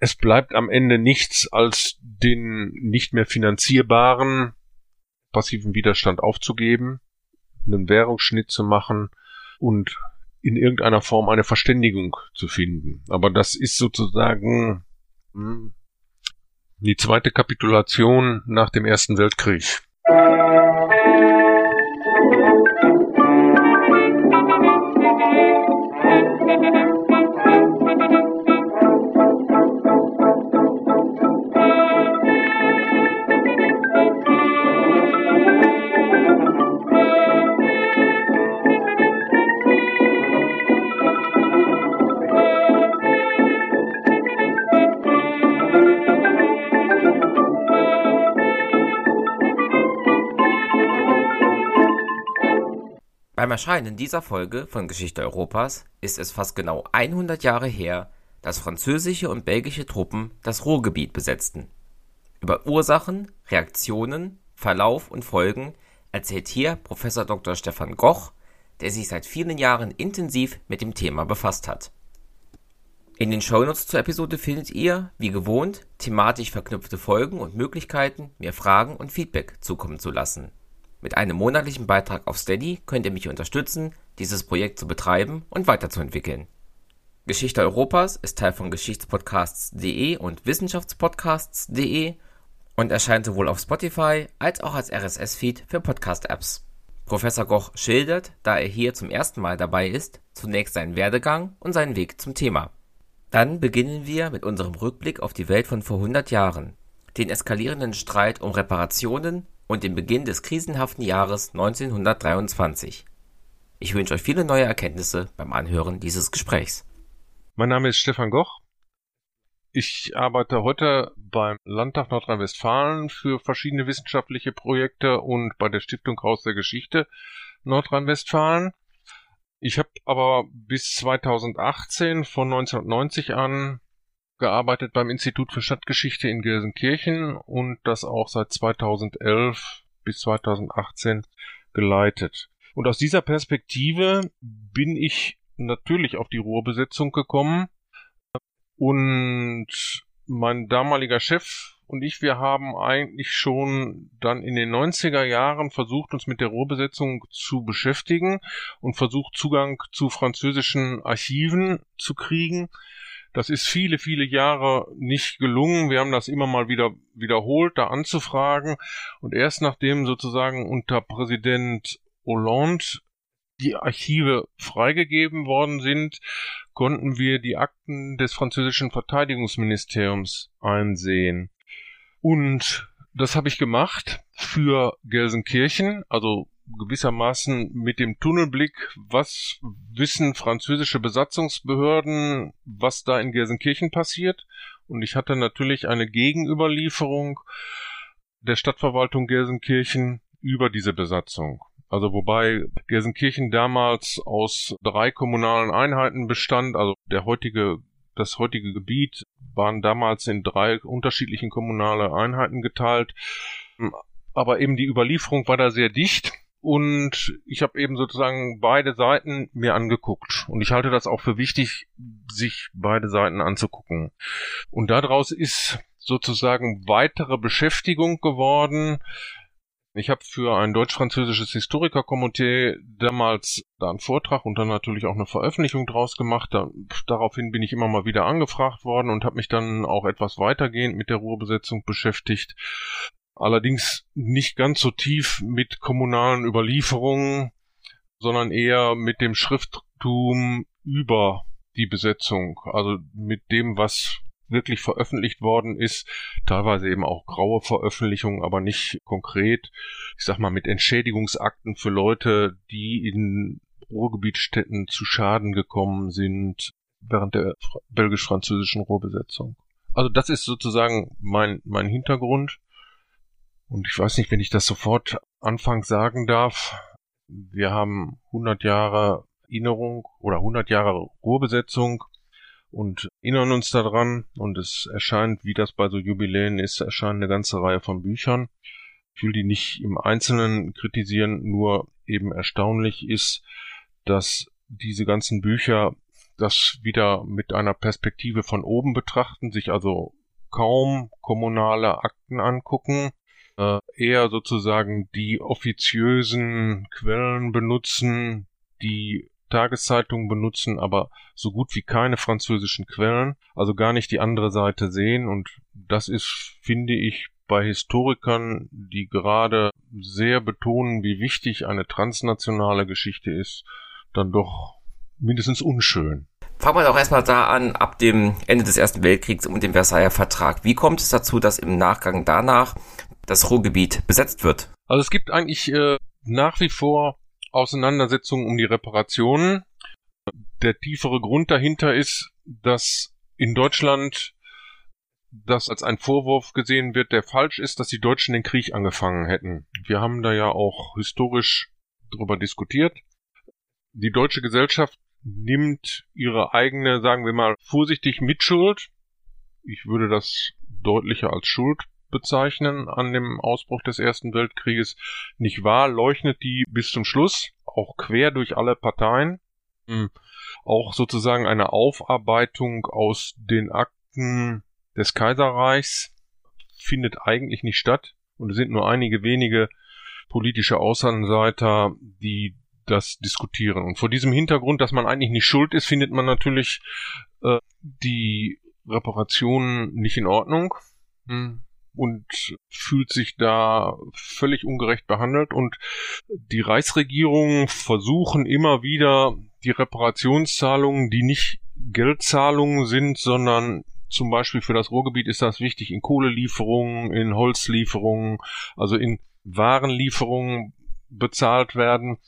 es bleibt am Ende nichts als den nicht mehr finanzierbaren passiven Widerstand aufzugeben, einen Währungsschnitt zu machen und in irgendeiner Form eine Verständigung zu finden. Aber das ist sozusagen hm, die zweite Kapitulation nach dem Ersten Weltkrieg. Beim Erscheinen dieser Folge von Geschichte Europas ist es fast genau 100 Jahre her, dass französische und belgische Truppen das Ruhrgebiet besetzten. Über Ursachen, Reaktionen, Verlauf und Folgen erzählt hier Professor Dr. Stefan Goch, der sich seit vielen Jahren intensiv mit dem Thema befasst hat. In den Shownotes zur Episode findet ihr, wie gewohnt, thematisch verknüpfte Folgen und Möglichkeiten, mir Fragen und Feedback zukommen zu lassen. Mit einem monatlichen Beitrag auf Steady könnt ihr mich unterstützen, dieses Projekt zu betreiben und weiterzuentwickeln. Geschichte Europas ist Teil von Geschichtspodcasts.de und Wissenschaftspodcasts.de und erscheint sowohl auf Spotify als auch als RSS-Feed für Podcast-Apps. Professor Goch schildert, da er hier zum ersten Mal dabei ist, zunächst seinen Werdegang und seinen Weg zum Thema. Dann beginnen wir mit unserem Rückblick auf die Welt von vor 100 Jahren, den eskalierenden Streit um Reparationen und den Beginn des krisenhaften Jahres 1923. Ich wünsche euch viele neue Erkenntnisse beim Anhören dieses Gesprächs. Mein Name ist Stefan Goch. Ich arbeite heute beim Landtag Nordrhein-Westfalen für verschiedene wissenschaftliche Projekte und bei der Stiftung Haus der Geschichte Nordrhein-Westfalen. Ich habe aber bis 2018 von 1990 an gearbeitet beim Institut für Stadtgeschichte in Gelsenkirchen und das auch seit 2011 bis 2018 geleitet. Und aus dieser Perspektive bin ich natürlich auf die Ruhrbesetzung gekommen und mein damaliger Chef und ich, wir haben eigentlich schon dann in den 90er Jahren versucht, uns mit der Ruhrbesetzung zu beschäftigen und versucht, Zugang zu französischen Archiven zu kriegen. Das ist viele, viele Jahre nicht gelungen. Wir haben das immer mal wieder wiederholt, da anzufragen. Und erst nachdem sozusagen unter Präsident Hollande die Archive freigegeben worden sind, konnten wir die Akten des französischen Verteidigungsministeriums einsehen. Und das habe ich gemacht für Gelsenkirchen, also gewissermaßen mit dem Tunnelblick, was wissen französische Besatzungsbehörden, was da in Gelsenkirchen passiert. Und ich hatte natürlich eine Gegenüberlieferung der Stadtverwaltung Gelsenkirchen über diese Besatzung. Also wobei Gelsenkirchen damals aus drei kommunalen Einheiten bestand, also der heutige das heutige Gebiet waren damals in drei unterschiedlichen kommunale Einheiten geteilt. Aber eben die Überlieferung war da sehr dicht und ich habe eben sozusagen beide Seiten mir angeguckt. Und ich halte das auch für wichtig, sich beide Seiten anzugucken. Und daraus ist sozusagen weitere Beschäftigung geworden. Ich habe für ein deutsch-französisches Historikerkomitee damals da einen Vortrag und dann natürlich auch eine Veröffentlichung draus gemacht. Da, daraufhin bin ich immer mal wieder angefragt worden und habe mich dann auch etwas weitergehend mit der Ruhrbesetzung beschäftigt allerdings nicht ganz so tief mit kommunalen Überlieferungen, sondern eher mit dem Schrifttum über die Besetzung, also mit dem, was wirklich veröffentlicht worden ist, teilweise eben auch graue Veröffentlichungen, aber nicht konkret, ich sag mal mit Entschädigungsakten für Leute, die in Ruhrgebietstätten zu Schaden gekommen sind während der belgisch-französischen Ruhrbesetzung. Also das ist sozusagen mein, mein Hintergrund. Und ich weiß nicht, wenn ich das sofort anfangs sagen darf. Wir haben 100 Jahre Erinnerung oder 100 Jahre Ruhrbesetzung und erinnern uns daran. Und es erscheint, wie das bei so Jubiläen ist, erscheint eine ganze Reihe von Büchern. Ich will die nicht im Einzelnen kritisieren, nur eben erstaunlich ist, dass diese ganzen Bücher das wieder mit einer Perspektive von oben betrachten, sich also kaum kommunale Akten angucken, eher sozusagen die offiziösen Quellen benutzen, die Tageszeitungen benutzen, aber so gut wie keine französischen Quellen, also gar nicht die andere Seite sehen und das ist, finde ich, bei Historikern, die gerade sehr betonen, wie wichtig eine transnationale Geschichte ist, dann doch mindestens unschön. Fangen wir doch erstmal da an, ab dem Ende des Ersten Weltkriegs und dem Versailler Vertrag. Wie kommt es dazu, dass im Nachgang danach das Ruhrgebiet besetzt wird? Also es gibt eigentlich äh, nach wie vor Auseinandersetzungen um die Reparationen. Der tiefere Grund dahinter ist, dass in Deutschland das als ein Vorwurf gesehen wird, der falsch ist, dass die Deutschen den Krieg angefangen hätten. Wir haben da ja auch historisch darüber diskutiert. Die deutsche Gesellschaft nimmt ihre eigene, sagen wir mal, vorsichtig Mitschuld. Ich würde das deutlicher als Schuld bezeichnen an dem Ausbruch des Ersten Weltkrieges nicht wahr, leuchtet die bis zum Schluss, auch quer durch alle Parteien. Hm. Auch sozusagen eine Aufarbeitung aus den Akten des Kaiserreichs findet eigentlich nicht statt. Und es sind nur einige wenige politische Außenseiter, die das diskutieren. Und vor diesem Hintergrund, dass man eigentlich nicht schuld ist, findet man natürlich äh, die Reparationen nicht in Ordnung. Hm und fühlt sich da völlig ungerecht behandelt und die Reichsregierung versuchen immer wieder die Reparationszahlungen, die nicht Geldzahlungen sind, sondern zum Beispiel für das Ruhrgebiet ist das wichtig in Kohlelieferungen, in Holzlieferungen, also in Warenlieferungen bezahlt werden.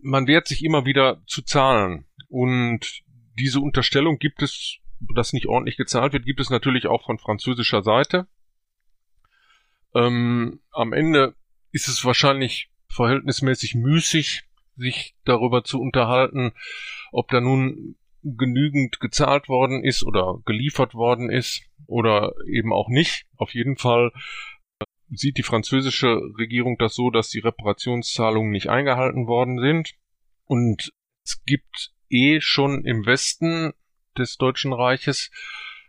Man wehrt sich immer wieder zu zahlen und diese Unterstellung gibt es, dass nicht ordentlich gezahlt wird, gibt es natürlich auch von französischer Seite. Ähm, am Ende ist es wahrscheinlich verhältnismäßig müßig, sich darüber zu unterhalten, ob da nun genügend gezahlt worden ist oder geliefert worden ist oder eben auch nicht. Auf jeden Fall äh, sieht die französische Regierung das so, dass die Reparationszahlungen nicht eingehalten worden sind. Und es gibt eh schon im Westen des Deutschen Reiches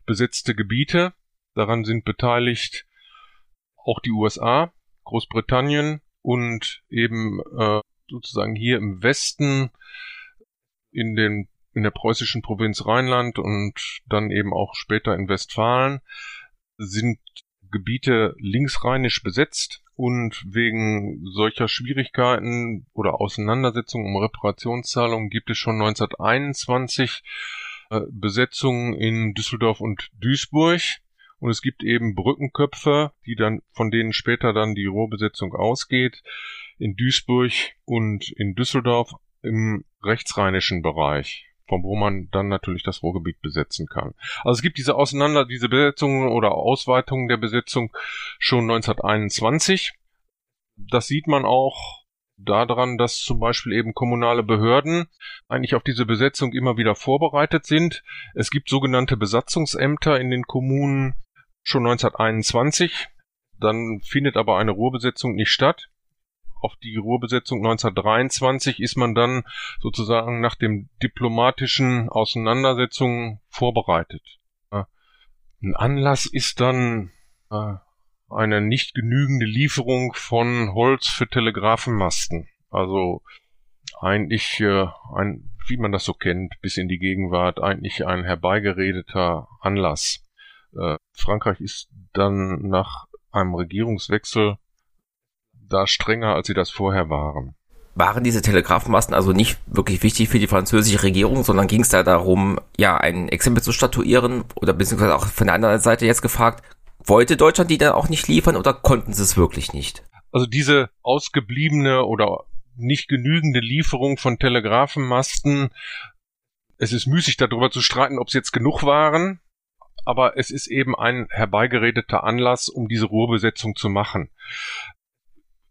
besetzte Gebiete. Daran sind beteiligt auch die USA, Großbritannien und eben äh, sozusagen hier im Westen in den in der preußischen Provinz Rheinland und dann eben auch später in Westfalen sind Gebiete linksrheinisch besetzt und wegen solcher Schwierigkeiten oder Auseinandersetzungen um Reparationszahlungen gibt es schon 1921 äh, Besetzungen in Düsseldorf und Duisburg und es gibt eben Brückenköpfe, die dann, von denen später dann die Rohrbesetzung ausgeht, in Duisburg und in Düsseldorf im rechtsrheinischen Bereich von wo man dann natürlich das Ruhrgebiet besetzen kann. Also es gibt diese Auseinander, diese Besetzungen oder Ausweitungen der Besetzung schon 1921. Das sieht man auch daran, dass zum Beispiel eben kommunale Behörden eigentlich auf diese Besetzung immer wieder vorbereitet sind. Es gibt sogenannte Besatzungsämter in den Kommunen, schon 1921. Dann findet aber eine Ruhrbesetzung nicht statt. Auf die Ruhrbesetzung 1923 ist man dann sozusagen nach dem diplomatischen Auseinandersetzungen vorbereitet. Ein Anlass ist dann eine nicht genügende Lieferung von Holz für Telegrafenmasten. Also eigentlich äh, ein, wie man das so kennt, bis in die Gegenwart, eigentlich ein herbeigeredeter Anlass. Äh, Frankreich ist dann nach einem Regierungswechsel da strenger, als sie das vorher waren. Waren diese Telegrafenmasten also nicht wirklich wichtig für die französische Regierung, sondern ging es da darum, ja, ein Exempel zu statuieren oder beziehungsweise auch von der anderen Seite jetzt gefragt, wollte Deutschland die dann auch nicht liefern oder konnten sie es wirklich nicht? Also diese ausgebliebene oder nicht genügende Lieferung von Telegrafenmasten, es ist müßig darüber zu streiten, ob es jetzt genug waren aber es ist eben ein herbeigeredeter Anlass, um diese Ruhrbesetzung zu machen.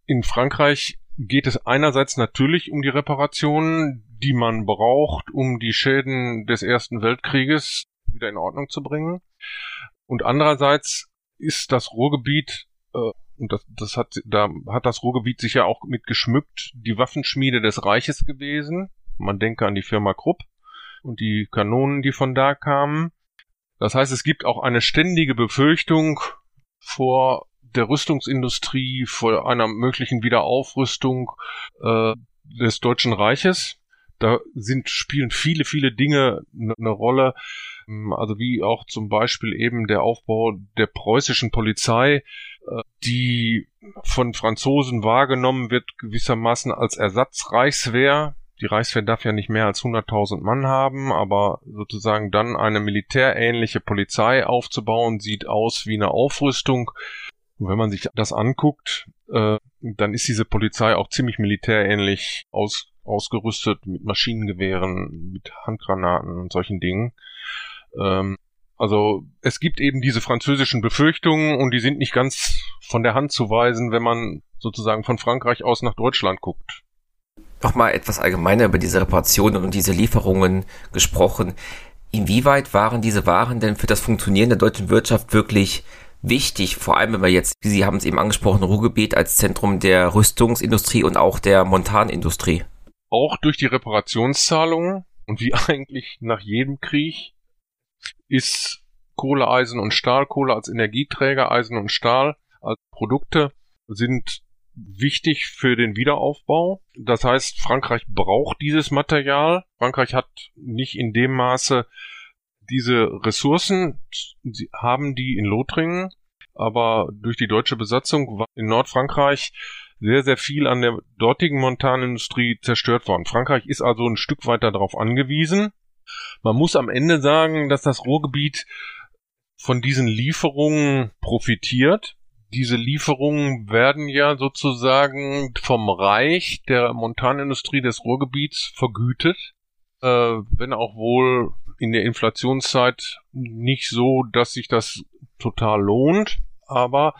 In Frankreich geht es einerseits natürlich um die Reparationen, die man braucht, um die Schäden des Ersten Weltkrieges wieder in Ordnung zu bringen. Und andererseits ist das Ruhrgebiet, äh, und das, das hat, da hat das Ruhrgebiet sich ja auch mit geschmückt, die Waffenschmiede des Reiches gewesen. Man denke an die Firma Krupp und die Kanonen, die von da kamen. Das heißt, es gibt auch eine ständige Befürchtung vor der Rüstungsindustrie, vor einer möglichen Wiederaufrüstung äh, des Deutschen Reiches. Da sind, spielen viele, viele Dinge eine ne Rolle. Also wie auch zum Beispiel eben der Aufbau der preußischen Polizei, äh, die von Franzosen wahrgenommen wird gewissermaßen als Ersatzreichswehr die Reichswehr darf ja nicht mehr als 100.000 Mann haben, aber sozusagen dann eine militärähnliche Polizei aufzubauen, sieht aus wie eine Aufrüstung. Und wenn man sich das anguckt, äh, dann ist diese Polizei auch ziemlich militärähnlich aus, ausgerüstet mit Maschinengewehren, mit Handgranaten und solchen Dingen. Ähm, also es gibt eben diese französischen Befürchtungen und die sind nicht ganz von der Hand zu weisen, wenn man sozusagen von Frankreich aus nach Deutschland guckt nochmal etwas allgemeiner über diese Reparationen und diese Lieferungen gesprochen. Inwieweit waren diese Waren denn für das Funktionieren der deutschen Wirtschaft wirklich wichtig? Vor allem, wenn wir jetzt, wie Sie haben es eben angesprochen, Ruhrgebiet als Zentrum der Rüstungsindustrie und auch der Montanindustrie. Auch durch die Reparationszahlungen und wie eigentlich nach jedem Krieg ist Kohle, Eisen und Stahl, Kohle als Energieträger, Eisen und Stahl als Produkte sind wichtig für den Wiederaufbau. Das heißt, Frankreich braucht dieses Material. Frankreich hat nicht in dem Maße diese Ressourcen. Sie haben die in Lothringen, aber durch die deutsche Besatzung war in Nordfrankreich sehr, sehr viel an der dortigen Montanindustrie zerstört worden. Frankreich ist also ein Stück weiter darauf angewiesen. Man muss am Ende sagen, dass das Ruhrgebiet von diesen Lieferungen profitiert diese Lieferungen werden ja sozusagen vom Reich der Montanindustrie des Ruhrgebiets vergütet, äh, wenn auch wohl in der Inflationszeit nicht so, dass sich das total lohnt, aber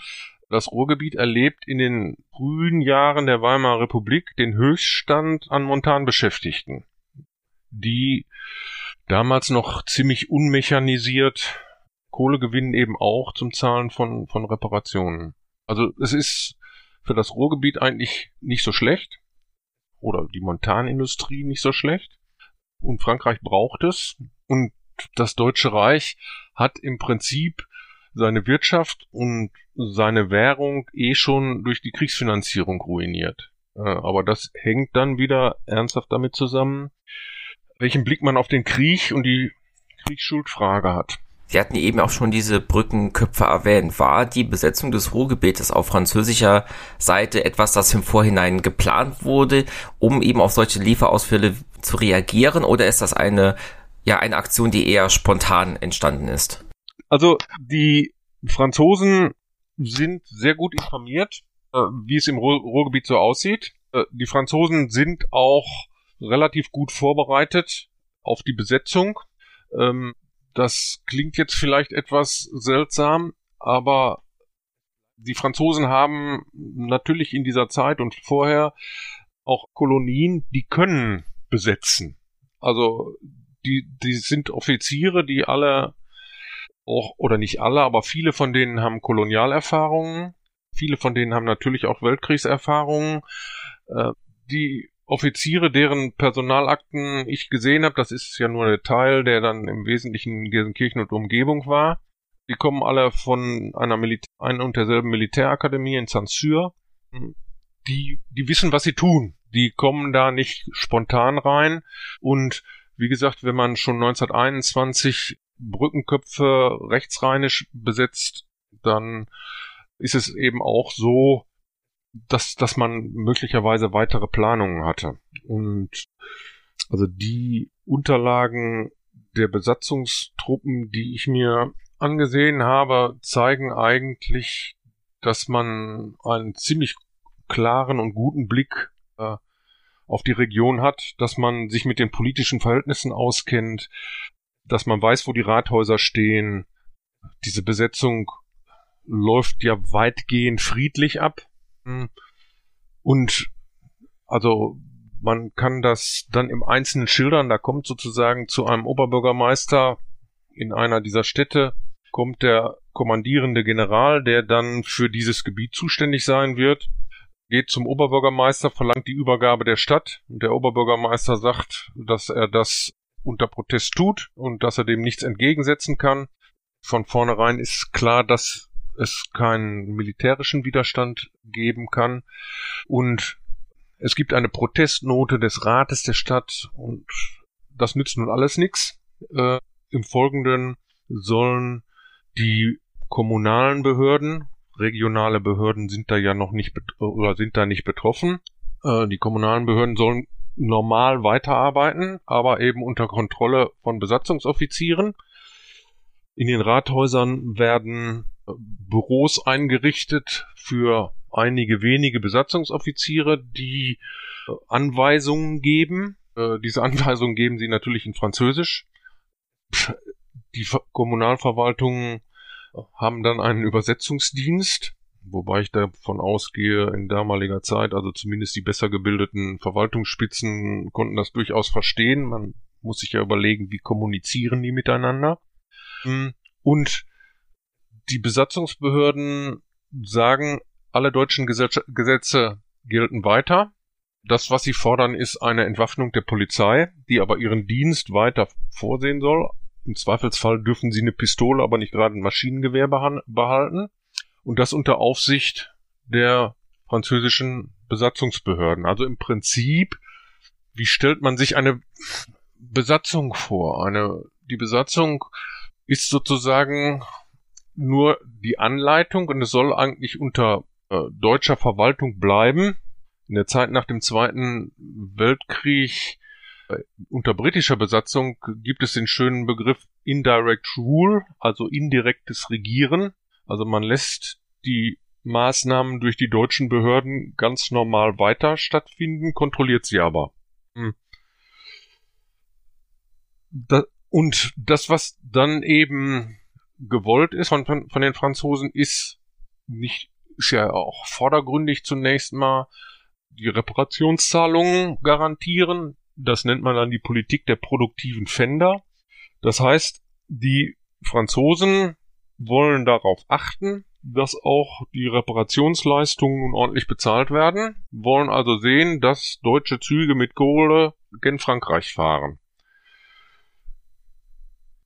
das Ruhrgebiet erlebt in den frühen Jahren der Weimarer Republik den Höchststand an Montanbeschäftigten, die damals noch ziemlich unmechanisiert Kohle gewinnen eben auch zum Zahlen von, von Reparationen. Also es ist für das Ruhrgebiet eigentlich nicht so schlecht. Oder die Montanindustrie nicht so schlecht. Und Frankreich braucht es. Und das Deutsche Reich hat im Prinzip seine Wirtschaft und seine Währung eh schon durch die Kriegsfinanzierung ruiniert. Äh, aber das hängt dann wieder ernsthaft damit zusammen, welchen Blick man auf den Krieg und die Kriegsschuldfrage hat. Sie hatten eben auch schon diese Brückenköpfe erwähnt. War die Besetzung des Ruhrgebiets auf französischer Seite etwas, das im Vorhinein geplant wurde, um eben auf solche Lieferausfälle zu reagieren, oder ist das eine, ja, eine Aktion, die eher spontan entstanden ist? Also, die Franzosen sind sehr gut informiert, äh, wie es im Ruhrgebiet so aussieht. Äh, die Franzosen sind auch relativ gut vorbereitet auf die Besetzung. Das klingt jetzt vielleicht etwas seltsam, aber die Franzosen haben natürlich in dieser Zeit und vorher auch Kolonien, die können besetzen. Also die, die sind Offiziere, die alle auch, oder nicht alle, aber viele von denen haben Kolonialerfahrungen. Viele von denen haben natürlich auch Weltkriegserfahrungen. Äh, die Offiziere, deren Personalakten ich gesehen habe, das ist ja nur der Teil, der dann im Wesentlichen in Gelsenkirchen und Umgebung war. Die kommen alle von einer, Militä einer und derselben Militärakademie in Saint-Cyr. Die, die wissen, was sie tun. Die kommen da nicht spontan rein. Und wie gesagt, wenn man schon 1921 Brückenköpfe rechtsrheinisch besetzt, dann ist es eben auch so, dass, dass man möglicherweise weitere Planungen hatte. Und also die Unterlagen der Besatzungstruppen, die ich mir angesehen habe, zeigen eigentlich, dass man einen ziemlich klaren und guten Blick äh, auf die Region hat, dass man sich mit den politischen Verhältnissen auskennt, dass man weiß, wo die Rathäuser stehen. Diese Besetzung läuft ja weitgehend friedlich ab. Und also man kann das dann im Einzelnen schildern. Da kommt sozusagen zu einem Oberbürgermeister in einer dieser Städte, kommt der kommandierende General, der dann für dieses Gebiet zuständig sein wird, geht zum Oberbürgermeister, verlangt die Übergabe der Stadt und der Oberbürgermeister sagt, dass er das unter Protest tut und dass er dem nichts entgegensetzen kann. Von vornherein ist klar, dass es keinen militärischen Widerstand geben kann und es gibt eine Protestnote des Rates der Stadt und das nützt nun alles nichts. Äh, Im Folgenden sollen die kommunalen Behörden, regionale Behörden sind da ja noch nicht oder sind da nicht betroffen. Äh, die kommunalen Behörden sollen normal weiterarbeiten, aber eben unter Kontrolle von Besatzungsoffizieren. In den Rathäusern werden Büros eingerichtet für einige wenige Besatzungsoffiziere, die äh, Anweisungen geben. Äh, diese Anweisungen geben sie natürlich in Französisch. Die Kommunalverwaltungen haben dann einen Übersetzungsdienst, wobei ich davon ausgehe, in damaliger Zeit, also zumindest die besser gebildeten Verwaltungsspitzen konnten das durchaus verstehen. Man muss sich ja überlegen, wie kommunizieren die miteinander. Hm. Und die Besatzungsbehörden sagen, alle deutschen Gesetze, Gesetze gelten weiter. Das, was sie fordern, ist eine Entwaffnung der Polizei, die aber ihren Dienst weiter vorsehen soll. Im Zweifelsfall dürfen sie eine Pistole, aber nicht gerade ein Maschinengewehr behalten. Und das unter Aufsicht der französischen Besatzungsbehörden. Also im Prinzip, wie stellt man sich eine Besatzung vor? Eine, die Besatzung ist sozusagen nur die Anleitung und es soll eigentlich unter äh, deutscher Verwaltung bleiben. In der Zeit nach dem Zweiten Weltkrieg äh, unter britischer Besatzung gibt es den schönen Begriff Indirect Rule, also indirektes Regieren. Also man lässt die Maßnahmen durch die deutschen Behörden ganz normal weiter stattfinden, kontrolliert sie aber. Hm. Und das, was dann eben gewollt ist von, von, den Franzosen, ist nicht ist ja auch vordergründig zunächst mal die Reparationszahlungen garantieren. Das nennt man dann die Politik der produktiven Fender. Das heißt, die Franzosen wollen darauf achten, dass auch die Reparationsleistungen ordentlich bezahlt werden, wollen also sehen, dass deutsche Züge mit Kohle gen Frankreich fahren.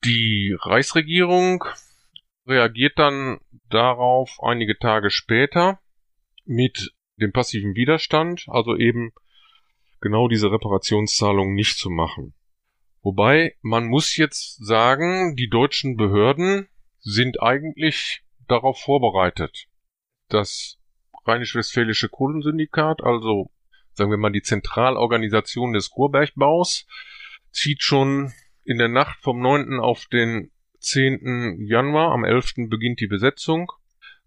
Die Reichsregierung reagiert dann darauf einige Tage später mit dem passiven Widerstand, also eben genau diese Reparationszahlung nicht zu machen. Wobei man muss jetzt sagen, die deutschen Behörden sind eigentlich darauf vorbereitet. Das Rheinisch-Westfälische Kohlensyndikat, also sagen wir mal die Zentralorganisation des Ruhrbergbaus, zieht schon in der Nacht vom 9. auf den 10. Januar, am 11. beginnt die Besetzung,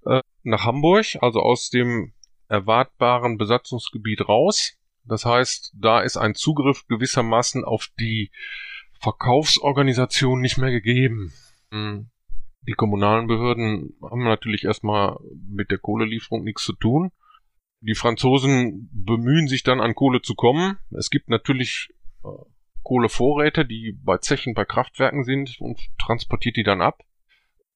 äh, nach Hamburg, also aus dem erwartbaren Besatzungsgebiet raus. Das heißt, da ist ein Zugriff gewissermaßen auf die Verkaufsorganisation nicht mehr gegeben. Hm. Die kommunalen Behörden haben natürlich erstmal mit der Kohlelieferung nichts zu tun. Die Franzosen bemühen sich dann an Kohle zu kommen. Es gibt natürlich äh, Kohlevorräte, die bei Zechen, bei Kraftwerken sind und transportiert die dann ab.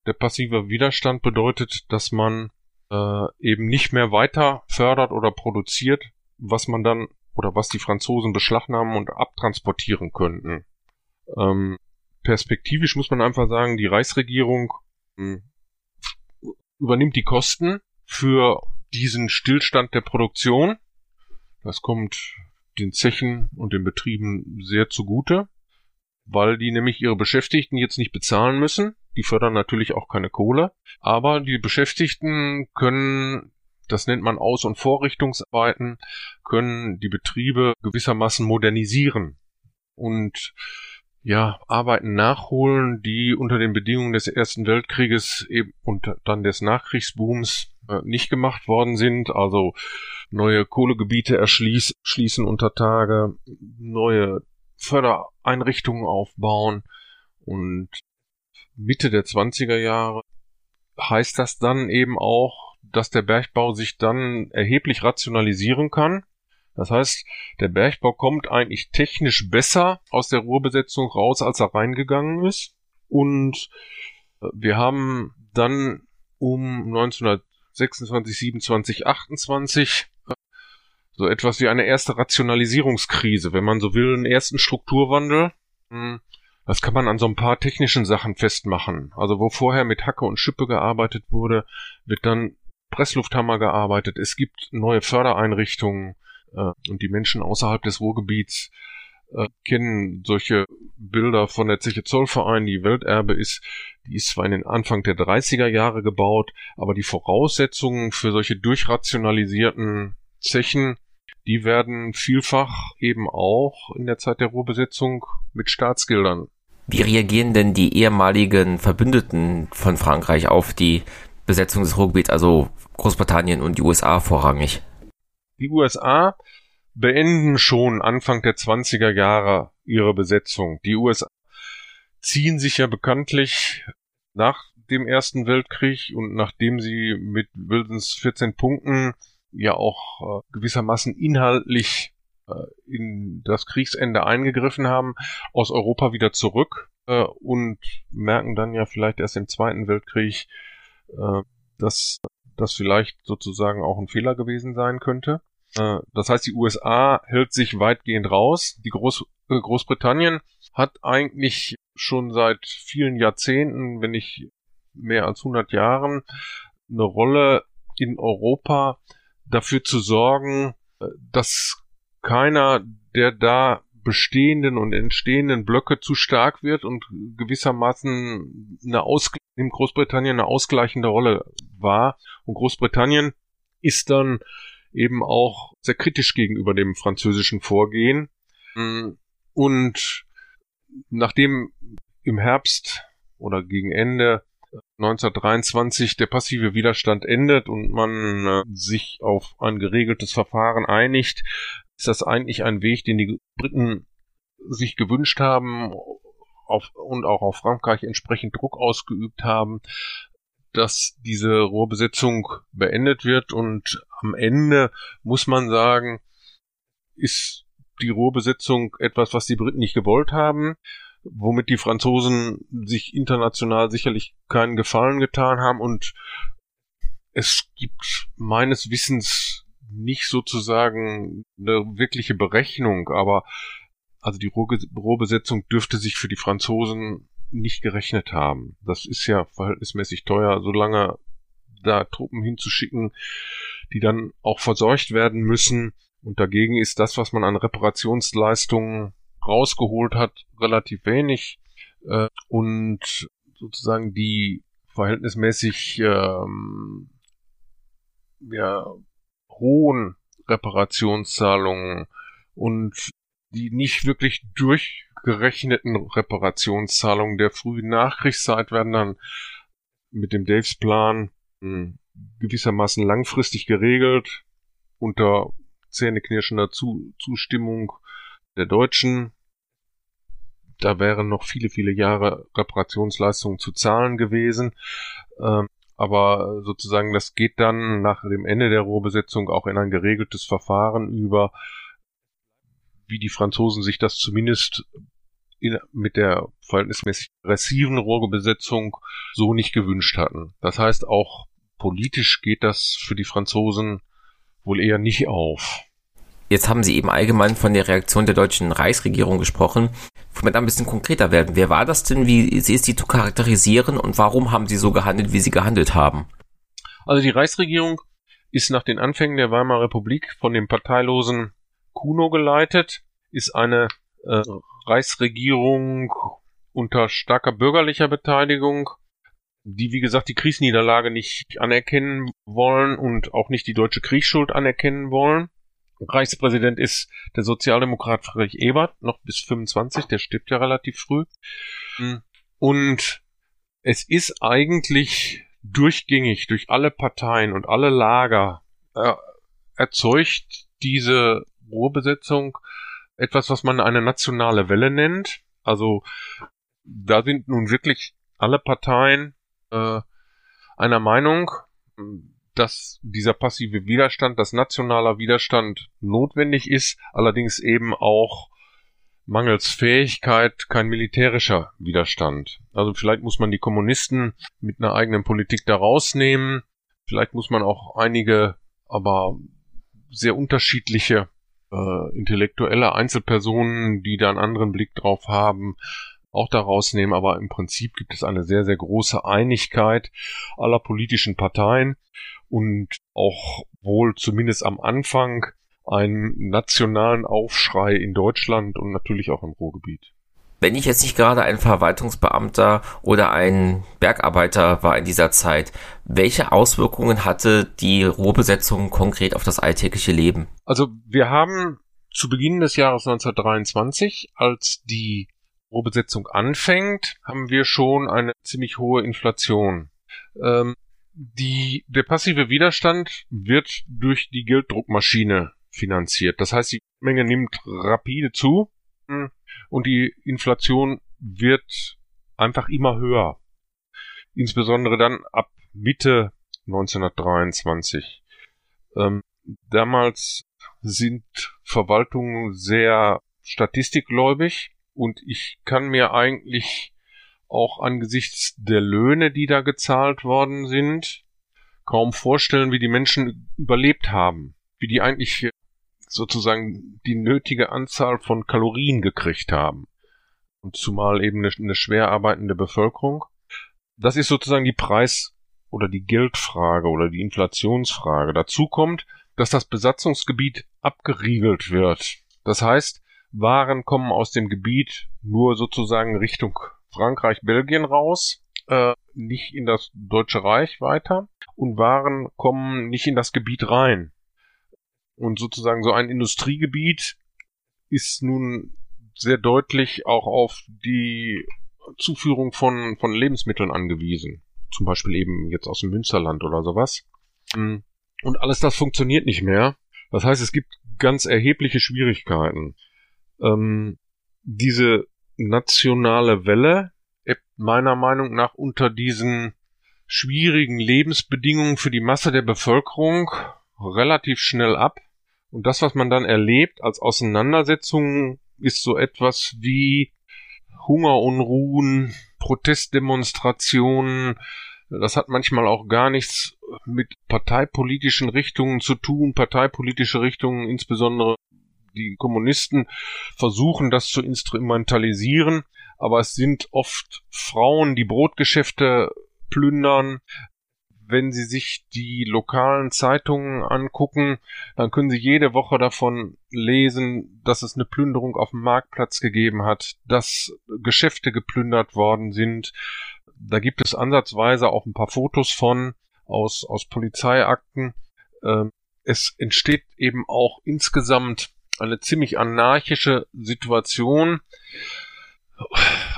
Der passive Widerstand bedeutet, dass man äh, eben nicht mehr weiter fördert oder produziert, was man dann oder was die Franzosen beschlagnahmen und abtransportieren könnten. Ähm, perspektivisch muss man einfach sagen, die Reichsregierung hm, übernimmt die Kosten für diesen Stillstand der Produktion. Das kommt den Zechen und den Betrieben sehr zugute, weil die nämlich ihre Beschäftigten jetzt nicht bezahlen müssen. Die fördern natürlich auch keine Kohle, aber die Beschäftigten können das nennt man Aus- und Vorrichtungsarbeiten, können die Betriebe gewissermaßen modernisieren und ja, Arbeiten nachholen, die unter den Bedingungen des Ersten Weltkrieges eben und dann des Nachkriegsbooms äh, nicht gemacht worden sind. Also neue Kohlegebiete erschließen unter Tage, neue Fördereinrichtungen aufbauen und Mitte der 20er Jahre heißt das dann eben auch, dass der Bergbau sich dann erheblich rationalisieren kann. Das heißt, der Bergbau kommt eigentlich technisch besser aus der Ruhrbesetzung raus, als er reingegangen ist. Und wir haben dann um 1926, 27, 28 so etwas wie eine erste Rationalisierungskrise, wenn man so will, einen ersten Strukturwandel. Hm. Das kann man an so ein paar technischen Sachen festmachen. Also wo vorher mit Hacke und Schippe gearbeitet wurde, wird dann Presslufthammer gearbeitet. Es gibt neue Fördereinrichtungen äh, und die Menschen außerhalb des Ruhrgebiets äh, kennen solche Bilder von der Zeche Zollverein, die Welterbe ist. Die ist zwar in den Anfang der 30er Jahre gebaut, aber die Voraussetzungen für solche durchrationalisierten Zechen, die werden vielfach eben auch in der Zeit der Ruhrbesetzung mit Staatsgeldern. Wie reagieren denn die ehemaligen Verbündeten von Frankreich auf die Besetzung des Ruhrgebiets, also Großbritannien und die USA vorrangig? Die USA beenden schon Anfang der 20er Jahre ihre Besetzung. Die USA ziehen sich ja bekanntlich nach dem Ersten Weltkrieg und nachdem sie mit Wilsons 14 Punkten ja auch äh, gewissermaßen inhaltlich äh, in das Kriegsende eingegriffen haben, aus Europa wieder zurück äh, und merken dann ja vielleicht erst im Zweiten Weltkrieg, äh, dass das vielleicht sozusagen auch ein Fehler gewesen sein könnte. Äh, das heißt, die USA hält sich weitgehend raus. Die Groß äh, Großbritannien hat eigentlich schon seit vielen Jahrzehnten, wenn nicht mehr als 100 Jahren, eine Rolle in Europa dafür zu sorgen, äh, dass keiner der da bestehenden und entstehenden Blöcke zu stark wird und gewissermaßen eine in Großbritannien eine ausgleichende Rolle war. Und Großbritannien ist dann eben auch sehr kritisch gegenüber dem französischen Vorgehen. Und nachdem im Herbst oder gegen Ende 1923 der passive Widerstand endet und man äh, sich auf ein geregeltes Verfahren einigt, ist das eigentlich ein Weg, den die Briten sich gewünscht haben auf, und auch auf Frankreich entsprechend Druck ausgeübt haben, dass diese Rohrbesetzung beendet wird. Und am Ende muss man sagen, ist die Rohrbesetzung etwas, was die Briten nicht gewollt haben, womit die Franzosen sich international sicherlich keinen Gefallen getan haben. Und es gibt meines Wissens nicht sozusagen eine wirkliche Berechnung, aber also die Rohbesetzung dürfte sich für die Franzosen nicht gerechnet haben. Das ist ja verhältnismäßig teuer, solange da Truppen hinzuschicken, die dann auch versorgt werden müssen. Und dagegen ist das, was man an Reparationsleistungen rausgeholt hat, relativ wenig. Äh, und sozusagen die verhältnismäßig ähm, ja, hohen Reparationszahlungen und die nicht wirklich durchgerechneten Reparationszahlungen der frühen Nachkriegszeit werden dann mit dem Daves Plan hm, gewissermaßen langfristig geregelt unter zähneknirschender Zustimmung der Deutschen. Da wären noch viele, viele Jahre Reparationsleistungen zu zahlen gewesen. Ähm, aber sozusagen das geht dann nach dem Ende der Ruhrbesetzung auch in ein geregeltes Verfahren über, wie die Franzosen sich das zumindest in, mit der verhältnismäßig aggressiven Ruhrbesetzung so nicht gewünscht hatten. Das heißt, auch politisch geht das für die Franzosen wohl eher nicht auf. Jetzt haben Sie eben allgemein von der Reaktion der deutschen Reichsregierung gesprochen. Womit ein bisschen konkreter werden. Wer war das denn? Wie Sie ist die zu charakterisieren und warum haben Sie so gehandelt, wie Sie gehandelt haben? Also die Reichsregierung ist nach den Anfängen der Weimarer Republik von dem parteilosen Kuno geleitet, ist eine äh, Reichsregierung unter starker bürgerlicher Beteiligung, die wie gesagt die Kriegsniederlage nicht anerkennen wollen und auch nicht die deutsche Kriegsschuld anerkennen wollen. Reichspräsident ist der Sozialdemokrat Friedrich Ebert, noch bis 25, der stirbt ja relativ früh. Und es ist eigentlich durchgängig durch alle Parteien und alle Lager äh, erzeugt diese Ruhrbesetzung etwas, was man eine nationale Welle nennt. Also da sind nun wirklich alle Parteien äh, einer Meinung, dass dieser passive Widerstand, dass nationaler Widerstand notwendig ist, allerdings eben auch mangels Fähigkeit kein militärischer Widerstand. Also vielleicht muss man die Kommunisten mit einer eigenen Politik da rausnehmen. Vielleicht muss man auch einige, aber sehr unterschiedliche äh, intellektuelle Einzelpersonen, die da einen anderen Blick drauf haben, auch daraus nehmen, aber im Prinzip gibt es eine sehr, sehr große Einigkeit aller politischen Parteien und auch wohl zumindest am Anfang einen nationalen Aufschrei in Deutschland und natürlich auch im Ruhrgebiet. Wenn ich jetzt nicht gerade ein Verwaltungsbeamter oder ein Bergarbeiter war in dieser Zeit, welche Auswirkungen hatte die Ruhrbesetzung konkret auf das alltägliche Leben? Also wir haben zu Beginn des Jahres 1923, als die Ruhrbesetzung anfängt, haben wir schon eine ziemlich hohe Inflation. Ähm, die, der passive Widerstand wird durch die Gelddruckmaschine finanziert. Das heißt, die Menge nimmt rapide zu und die Inflation wird einfach immer höher. Insbesondere dann ab Mitte 1923. Ähm, damals sind Verwaltungen sehr statistikgläubig und ich kann mir eigentlich auch angesichts der Löhne, die da gezahlt worden sind, kaum vorstellen, wie die Menschen überlebt haben, wie die eigentlich sozusagen die nötige Anzahl von Kalorien gekriegt haben. Und zumal eben eine, eine schwer arbeitende Bevölkerung. Das ist sozusagen die Preis- oder die Geldfrage oder die Inflationsfrage. Dazu kommt, dass das Besatzungsgebiet abgeriegelt wird. Das heißt, Waren kommen aus dem Gebiet nur sozusagen Richtung Frankreich, Belgien raus, äh, nicht in das Deutsche Reich weiter und Waren kommen nicht in das Gebiet rein. Und sozusagen so ein Industriegebiet ist nun sehr deutlich auch auf die Zuführung von, von Lebensmitteln angewiesen. Zum Beispiel eben jetzt aus dem Münsterland oder sowas. Und alles das funktioniert nicht mehr. Das heißt, es gibt ganz erhebliche Schwierigkeiten. Ähm, diese nationale Welle ebbt meiner Meinung nach unter diesen schwierigen Lebensbedingungen für die Masse der Bevölkerung relativ schnell ab. Und das, was man dann erlebt als Auseinandersetzungen, ist so etwas wie Hungerunruhen, Protestdemonstrationen. Das hat manchmal auch gar nichts mit parteipolitischen Richtungen zu tun. Parteipolitische Richtungen, insbesondere die Kommunisten, versuchen das zu instrumentalisieren. Aber es sind oft Frauen, die Brotgeschäfte plündern, wenn Sie sich die lokalen Zeitungen angucken, dann können Sie jede Woche davon lesen, dass es eine Plünderung auf dem Marktplatz gegeben hat, dass Geschäfte geplündert worden sind. Da gibt es ansatzweise auch ein paar Fotos von aus, aus Polizeiakten. Ähm, es entsteht eben auch insgesamt eine ziemlich anarchische Situation.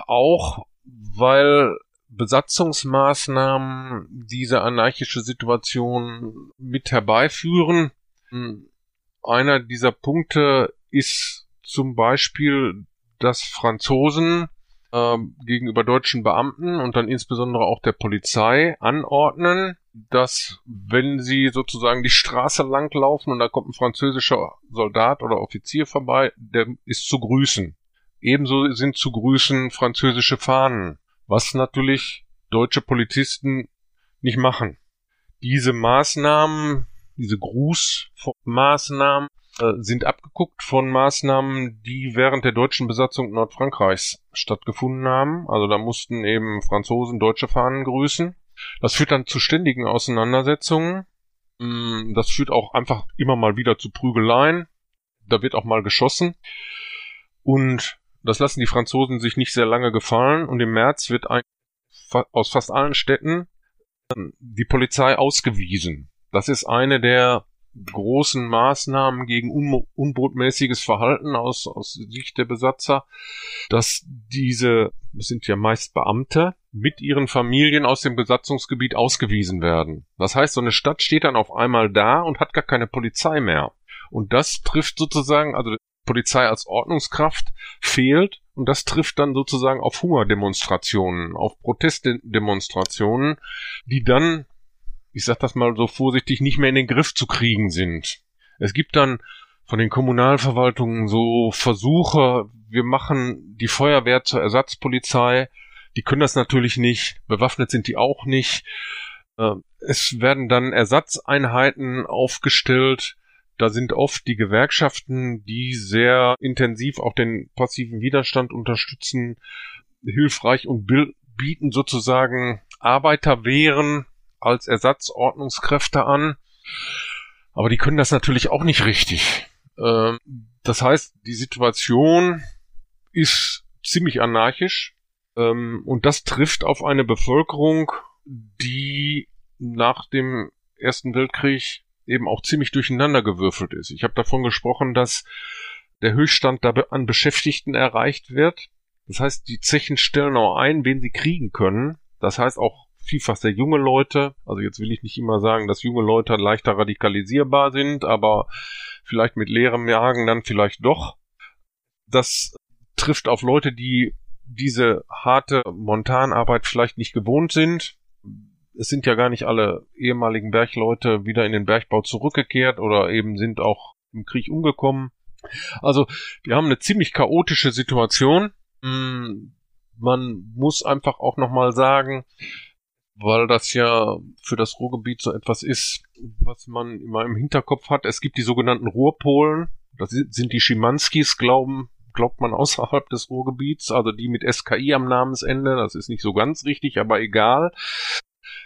Auch weil Besatzungsmaßnahmen diese anarchische Situation mit herbeiführen. Einer dieser Punkte ist zum Beispiel, dass Franzosen äh, gegenüber deutschen Beamten und dann insbesondere auch der Polizei anordnen, dass wenn sie sozusagen die Straße lang laufen und da kommt ein französischer Soldat oder Offizier vorbei, der ist zu grüßen. Ebenso sind zu grüßen französische Fahnen was natürlich deutsche Polizisten nicht machen. Diese Maßnahmen, diese Grußmaßnahmen äh, sind abgeguckt von Maßnahmen, die während der deutschen Besatzung Nordfrankreichs stattgefunden haben. Also da mussten eben Franzosen deutsche Fahnen grüßen. Das führt dann zu ständigen Auseinandersetzungen. Mm, das führt auch einfach immer mal wieder zu Prügeleien. Da wird auch mal geschossen. Und das lassen die Franzosen sich nicht sehr lange gefallen und im März wird ein, aus fast allen Städten ähm, die Polizei ausgewiesen. Das ist eine der großen Maßnahmen gegen un unbotmäßiges Verhalten aus, aus Sicht der Besatzer, dass diese, das sind ja meist Beamte, mit ihren Familien aus dem Besatzungsgebiet ausgewiesen werden. Das heißt, so eine Stadt steht dann auf einmal da und hat gar keine Polizei mehr. Und das trifft sozusagen, also Polizei als Ordnungskraft fehlt. Und das trifft dann sozusagen auf Hungerdemonstrationen, auf Protestdemonstrationen, die dann, ich sag das mal so vorsichtig, nicht mehr in den Griff zu kriegen sind. Es gibt dann von den Kommunalverwaltungen so Versuche, wir machen die Feuerwehr zur Ersatzpolizei, die können das natürlich nicht, bewaffnet sind die auch nicht. Äh, es werden dann Ersatzeinheiten aufgestellt, da sind oft die Gewerkschaften, die sehr intensiv auch den passiven Widerstand unterstützen, hilfreich und bieten sozusagen Arbeiterwehren als Ersatzordnungskräfte an. Aber die können das natürlich auch nicht richtig. Ähm, das heißt, die Situation ist ziemlich anarchisch ähm, und das trifft auf eine Bevölkerung, die nach dem Ersten Weltkrieg eben auch ziemlich durcheinander gewürfelt ist. Ich habe davon gesprochen, dass der Höchststand da an Beschäftigten erreicht wird. Das heißt, die Zechen stellen auch ein, wen sie kriegen können. Das heißt auch vielfach sehr junge Leute. Also jetzt will ich nicht immer sagen, dass junge Leute leichter radikalisierbar sind, aber vielleicht mit leerem Jagen dann vielleicht doch. Das trifft auf Leute, die diese harte Montanarbeit vielleicht nicht gewohnt sind. Es sind ja gar nicht alle ehemaligen Bergleute wieder in den Bergbau zurückgekehrt oder eben sind auch im Krieg umgekommen. Also wir haben eine ziemlich chaotische Situation. Hm, man muss einfach auch nochmal sagen, weil das ja für das Ruhrgebiet so etwas ist, was man immer im Hinterkopf hat. Es gibt die sogenannten Ruhrpolen. Das sind die Schimanskis, glauben, glaubt man außerhalb des Ruhrgebiets, also die mit SKI am Namensende. Das ist nicht so ganz richtig, aber egal.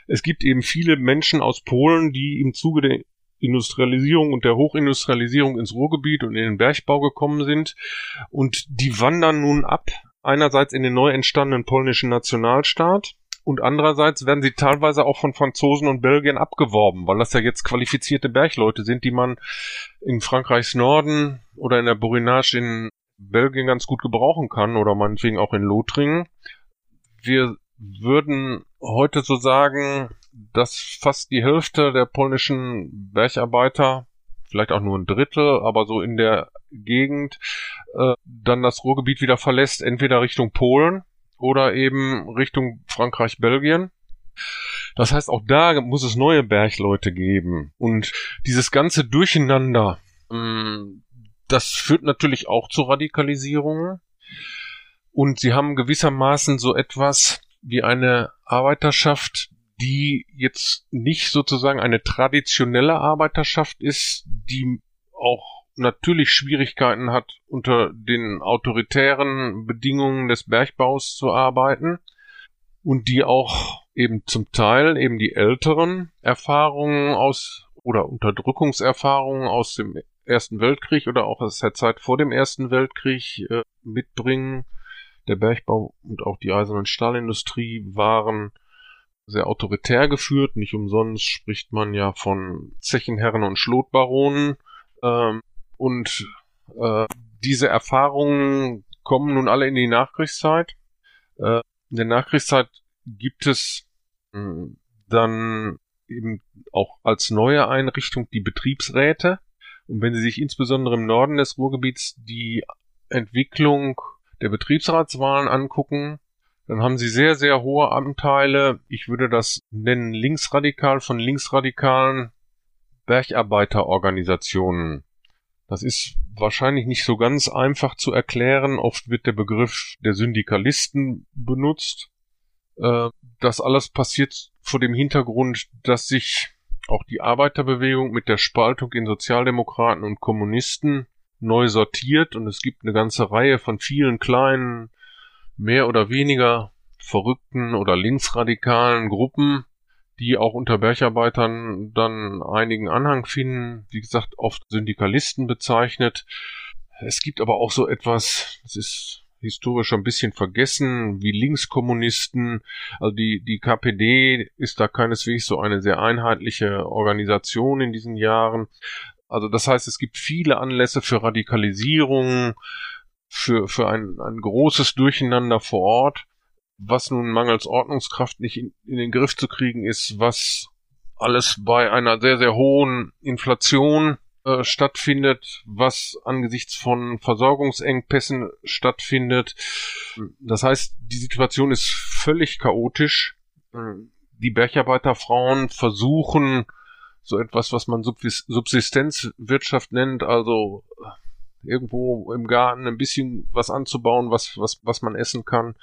Es gibt eben viele Menschen aus Polen, die im Zuge der Industrialisierung und der Hochindustrialisierung ins Ruhrgebiet und in den Bergbau gekommen sind. Und die wandern nun ab, einerseits in den neu entstandenen polnischen Nationalstaat, und andererseits werden sie teilweise auch von Franzosen und Belgien abgeworben, weil das ja jetzt qualifizierte Bergleute sind, die man in Frankreichs Norden oder in der Borinage in Belgien ganz gut gebrauchen kann oder meinetwegen auch in Lothringen. Wir würden heute so sagen, dass fast die Hälfte der polnischen Bergarbeiter, vielleicht auch nur ein Drittel, aber so in der Gegend, äh, dann das Ruhrgebiet wieder verlässt, entweder Richtung Polen oder eben Richtung Frankreich, Belgien. Das heißt, auch da muss es neue Bergleute geben. Und dieses ganze Durcheinander, ähm, das führt natürlich auch zu Radikalisierungen. Und sie haben gewissermaßen so etwas wie eine Arbeiterschaft, die jetzt nicht sozusagen eine traditionelle Arbeiterschaft ist, die auch natürlich Schwierigkeiten hat, unter den autoritären Bedingungen des Bergbaus zu arbeiten und die auch eben zum Teil eben die älteren Erfahrungen aus oder Unterdrückungserfahrungen aus dem Ersten Weltkrieg oder auch aus der Zeit vor dem Ersten Weltkrieg äh, mitbringen. Der Bergbau und auch die Eisen- und Stahlindustrie waren sehr autoritär geführt. Nicht umsonst spricht man ja von Zechenherren und Schlotbaronen. Ähm, und äh, diese Erfahrungen kommen nun alle in die Nachkriegszeit. Äh, in der Nachkriegszeit gibt es mh, hm, dann eben auch als neue Einrichtung die Betriebsräte. Und wenn Sie sich insbesondere im Norden des Ruhrgebiets die Entwicklung der Betriebsratswahlen angucken, dann haben sie sehr, sehr hohe Anteile. Ich würde das nennen linksradikal von linksradikalen Bergarbeiterorganisationen. Das ist wahrscheinlich nicht so ganz einfach zu erklären. Oft wird der Begriff der Syndikalisten benutzt. Äh, das alles passiert vor dem Hintergrund, dass sich auch die Arbeiterbewegung mit der Spaltung in Sozialdemokraten und Kommunisten neu sortiert und es gibt eine ganze Reihe von vielen kleinen, mehr oder weniger verrückten oder linksradikalen Gruppen, die auch unter Bergarbeitern dann einigen Anhang finden, wie gesagt, oft Syndikalisten bezeichnet. Es gibt aber auch so etwas, das ist historisch ein bisschen vergessen, wie Linkskommunisten. Also die, die KPD ist da keineswegs so eine sehr einheitliche Organisation in diesen Jahren. Also das heißt, es gibt viele Anlässe für Radikalisierung, für, für ein, ein großes Durcheinander vor Ort was nun mangels Ordnungskraft nicht in, in den Griff zu kriegen ist, was alles bei einer sehr, sehr hohen Inflation äh, stattfindet, was angesichts von Versorgungsengpässen stattfindet. Das heißt, die Situation ist völlig chaotisch. Die Bergarbeiterfrauen versuchen so etwas, was man Subsistenzwirtschaft nennt, also irgendwo im Garten ein bisschen was anzubauen, was, was, was man essen kann.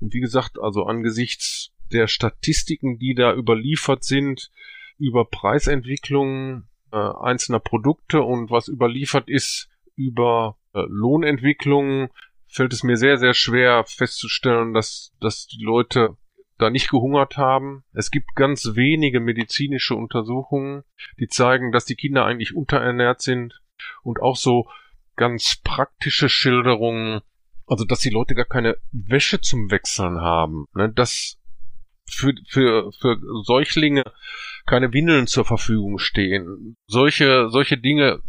Und wie gesagt, also angesichts der Statistiken, die da überliefert sind, über Preisentwicklungen äh, einzelner Produkte und was überliefert ist über äh, Lohnentwicklungen, fällt es mir sehr, sehr schwer festzustellen, dass, dass die Leute da nicht gehungert haben. Es gibt ganz wenige medizinische Untersuchungen, die zeigen, dass die Kinder eigentlich unterernährt sind und auch so ganz praktische Schilderungen, also dass die Leute gar keine Wäsche zum Wechseln haben, ne, dass für, für, für Säuglinge keine Windeln zur Verfügung stehen. Solche, solche Dinge,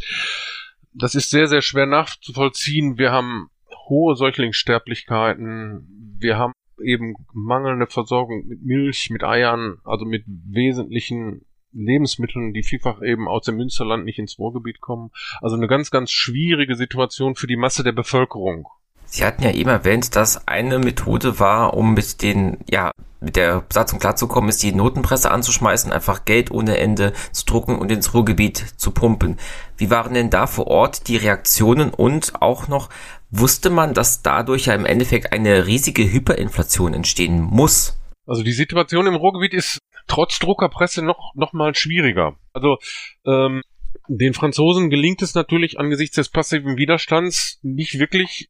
das ist sehr, sehr schwer nachzuvollziehen. Wir haben hohe Säuglingssterblichkeiten. Wir haben eben mangelnde Versorgung mit Milch, mit Eiern, also mit wesentlichen Lebensmitteln, die vielfach eben aus dem Münsterland nicht ins Ruhrgebiet kommen. Also eine ganz, ganz schwierige Situation für die Masse der Bevölkerung. Sie hatten ja eben erwähnt, dass eine Methode war, um mit den, ja, mit der Besatzung klarzukommen, ist die Notenpresse anzuschmeißen, einfach Geld ohne Ende zu drucken und ins Ruhrgebiet zu pumpen. Wie waren denn da vor Ort die Reaktionen und auch noch, wusste man, dass dadurch ja im Endeffekt eine riesige Hyperinflation entstehen muss? Also die Situation im Ruhrgebiet ist trotz Druckerpresse noch, noch mal schwieriger. Also, ähm, den Franzosen gelingt es natürlich angesichts des passiven Widerstands nicht wirklich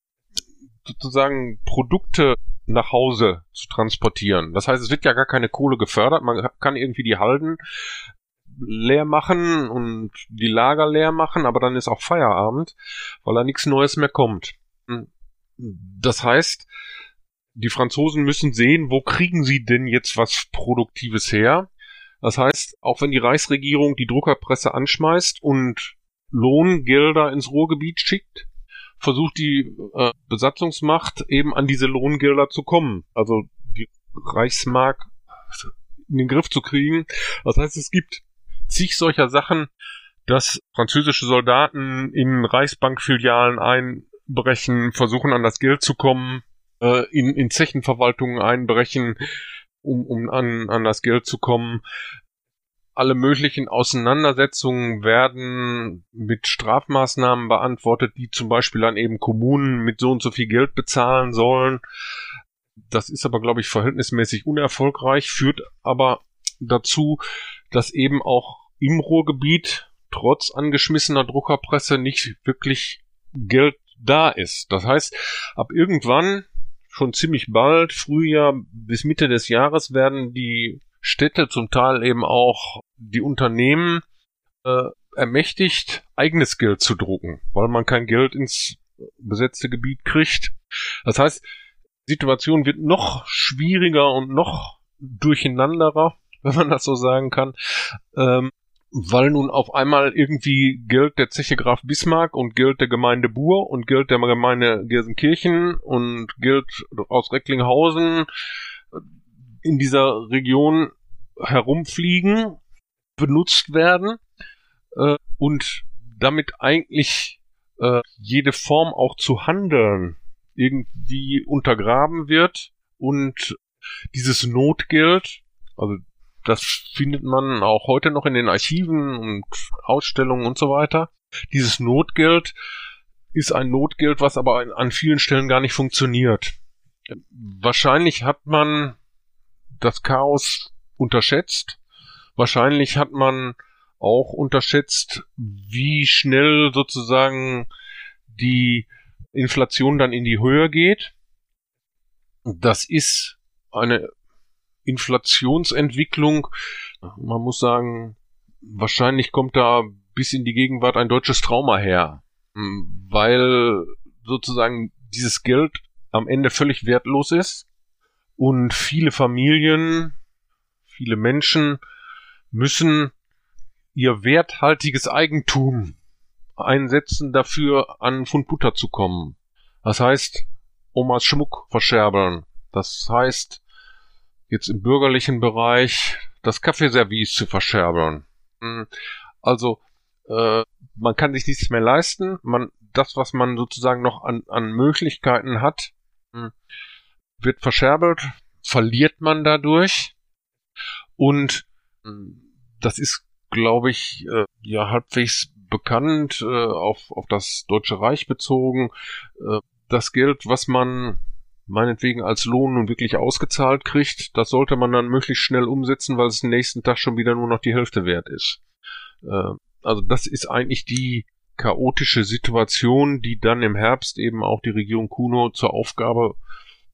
sozusagen Produkte nach Hause zu transportieren. Das heißt, es wird ja gar keine Kohle gefördert. Man kann irgendwie die Halden leer machen und die Lager leer machen, aber dann ist auch Feierabend, weil da nichts Neues mehr kommt. Das heißt, die Franzosen müssen sehen, wo kriegen sie denn jetzt was Produktives her? Das heißt, auch wenn die Reichsregierung die Druckerpresse anschmeißt und Lohngelder ins Ruhrgebiet schickt, versucht die äh, Besatzungsmacht eben an diese Lohngelder zu kommen. Also die Reichsmark in den Griff zu kriegen. Das heißt, es gibt zig solcher Sachen, dass französische Soldaten in Reichsbankfilialen einbrechen, versuchen an das Geld zu kommen, äh, in, in Zechenverwaltungen einbrechen, um, um an, an das Geld zu kommen alle möglichen Auseinandersetzungen werden mit Strafmaßnahmen beantwortet, die zum Beispiel dann eben Kommunen mit so und so viel Geld bezahlen sollen. Das ist aber, glaube ich, verhältnismäßig unerfolgreich, führt aber dazu, dass eben auch im Ruhrgebiet trotz angeschmissener Druckerpresse nicht wirklich Geld da ist. Das heißt, ab irgendwann, schon ziemlich bald, Frühjahr bis Mitte des Jahres, werden die Städte, zum Teil eben auch die Unternehmen äh, ermächtigt, eigenes Geld zu drucken, weil man kein Geld ins besetzte Gebiet kriegt. Das heißt, die Situation wird noch schwieriger und noch durcheinanderer, wenn man das so sagen kann, ähm, weil nun auf einmal irgendwie Geld der Zeche Graf Bismarck und Geld der Gemeinde Buhr und Geld der Gemeinde Gelsenkirchen und Geld aus Recklinghausen in dieser Region herumfliegen, benutzt werden äh, und damit eigentlich äh, jede Form auch zu handeln irgendwie untergraben wird und dieses Notgeld, also das findet man auch heute noch in den Archiven und Ausstellungen und so weiter. Dieses Notgeld ist ein Notgeld, was aber an vielen Stellen gar nicht funktioniert. Wahrscheinlich hat man das Chaos unterschätzt. Wahrscheinlich hat man auch unterschätzt, wie schnell sozusagen die Inflation dann in die Höhe geht. Das ist eine Inflationsentwicklung. Man muss sagen, wahrscheinlich kommt da bis in die Gegenwart ein deutsches Trauma her, weil sozusagen dieses Geld am Ende völlig wertlos ist und viele Familien, viele Menschen müssen ihr werthaltiges Eigentum einsetzen dafür, an Pfund Butter zu kommen. Das heißt, Omas Schmuck verscherbeln. Das heißt, jetzt im bürgerlichen Bereich das Kaffeeservice zu verscherbeln. Hm, also, äh, man kann sich nichts mehr leisten. Man, das, was man sozusagen noch an, an Möglichkeiten hat, hm, wird verscherbelt, verliert man dadurch. Und hm, das ist, glaube ich, äh, ja halbwegs bekannt, äh, auf, auf das Deutsche Reich bezogen. Äh, das Geld, was man meinetwegen als Lohn nun wirklich ausgezahlt kriegt, das sollte man dann möglichst schnell umsetzen, weil es den nächsten Tag schon wieder nur noch die Hälfte wert ist. Äh, also das ist eigentlich die chaotische Situation, die dann im Herbst eben auch die Regierung Kuno zur Aufgabe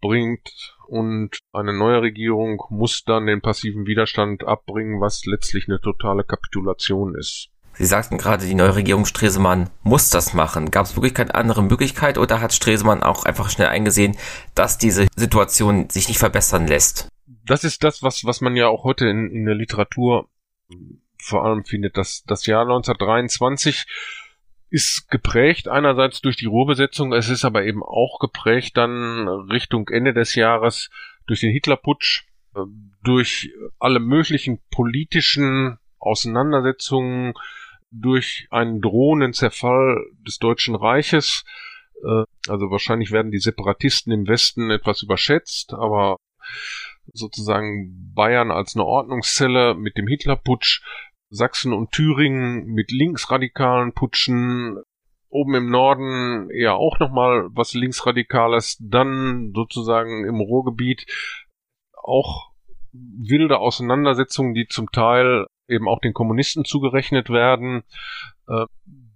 bringt und eine neue Regierung muss dann den passiven Widerstand abbringen, was letztlich eine totale Kapitulation ist. Sie sagten gerade, die neue Regierung Stresemann muss das machen. Gab es wirklich keine andere Möglichkeit oder hat Stresemann auch einfach schnell eingesehen, dass diese Situation sich nicht verbessern lässt? Das ist das, was, was man ja auch heute in, in der Literatur vor allem findet. Das, das Jahr 1923 ist geprägt einerseits durch die Ruhrbesetzung, es ist aber eben auch geprägt dann Richtung Ende des Jahres durch den Hitlerputsch, äh, durch alle möglichen politischen Auseinandersetzungen, durch einen drohenden Zerfall des Deutschen Reiches. Äh, also wahrscheinlich werden die Separatisten im Westen etwas überschätzt, aber sozusagen Bayern als eine Ordnungszelle mit dem Hitlerputsch Sachsen und Thüringen mit linksradikalen Putschen, oben im Norden eher auch nochmal was linksradikales, dann sozusagen im Ruhrgebiet auch wilde Auseinandersetzungen, die zum Teil eben auch den Kommunisten zugerechnet werden. Äh,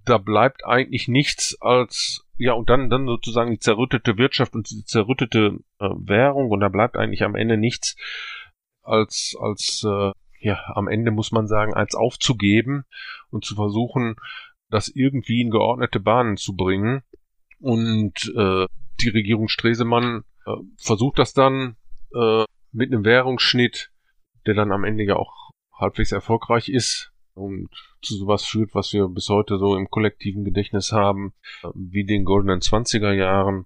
da bleibt eigentlich nichts als ja und dann dann sozusagen die zerrüttete Wirtschaft und die zerrüttete äh, Währung und da bleibt eigentlich am Ende nichts als als äh, ja, am Ende muss man sagen, als aufzugeben und zu versuchen, das irgendwie in geordnete Bahnen zu bringen. Und äh, die Regierung Stresemann äh, versucht das dann äh, mit einem Währungsschnitt, der dann am Ende ja auch halbwegs erfolgreich ist und zu sowas führt, was wir bis heute so im kollektiven Gedächtnis haben, äh, wie den goldenen 20er Jahren,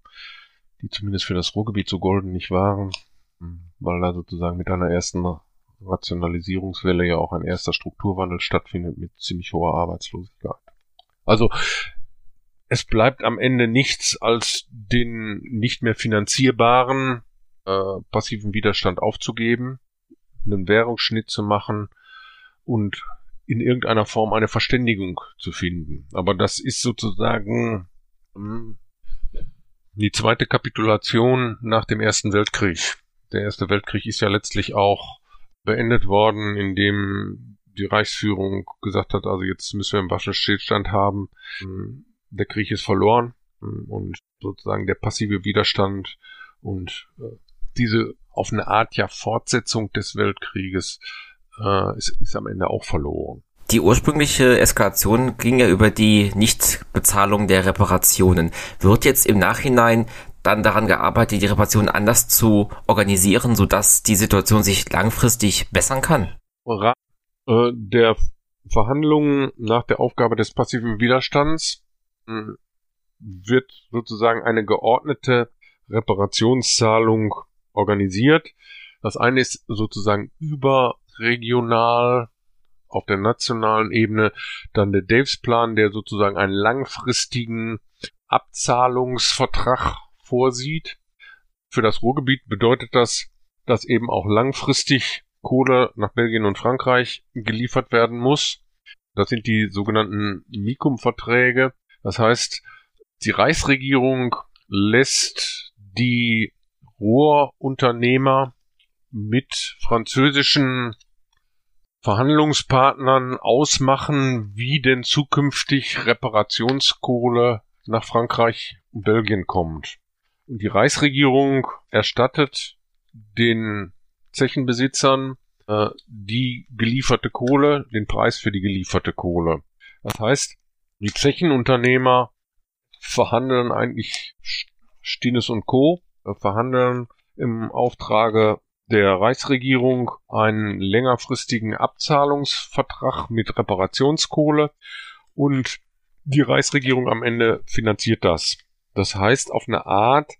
die zumindest für das Ruhrgebiet so golden nicht waren, weil da sozusagen mit einer ersten Rationalisierungswelle ja auch ein erster Strukturwandel stattfindet mit ziemlich hoher Arbeitslosigkeit. Also es bleibt am Ende nichts als den nicht mehr finanzierbaren äh, passiven Widerstand aufzugeben, einen Währungsschnitt zu machen und in irgendeiner Form eine Verständigung zu finden. Aber das ist sozusagen mh, hm, die zweite Kapitulation nach dem Ersten Weltkrieg. Der Erste Weltkrieg ist ja letztlich auch beendet worden, indem die Reichsführung gesagt hat, also jetzt müssen wir einen Waffenstillstand haben. Der Krieg ist verloren und sozusagen der passive Widerstand und äh, diese auf eine Art ja Fortsetzung des Weltkrieges äh, ist, ist am Ende auch verloren. Die ursprüngliche Eskalation ging ja über die Nichtbezahlung der Reparationen. Wird jetzt im Nachhinein dann daran gearbeitet, die Reparation anders zu organisieren, sodass die Situation sich langfristig bessern kann? Äh, der Verhandlungen nach der Aufgabe des passiven Widerstands hm, wird sozusagen eine geordnete Reparationszahlung organisiert. Das eine ist sozusagen überregional auf der nationalen Ebene, dann der Daves-Plan, der sozusagen einen langfristigen Abzahlungsvertrag vorsieht. Für das Ruhrgebiet bedeutet das, dass eben auch langfristig Kohle nach Belgien und Frankreich geliefert werden muss. Das sind die sogenannten Mikum-Verträge. Das heißt, die Reichsregierung lässt die Rohrunternehmer mit französischen Verhandlungspartnern ausmachen, wie denn zukünftig Reparationskohle nach Frankreich und Belgien kommt. Die Reichsregierung erstattet den Zechenbesitzern äh, die gelieferte Kohle, den Preis für die gelieferte Kohle. Das heißt, die Zechenunternehmer verhandeln eigentlich Stines und Co. Äh, verhandeln im Auftrage der Reichsregierung einen längerfristigen Abzahlungsvertrag mit Reparationskohle und die Reichsregierung am Ende finanziert das. Das heißt, auf eine Art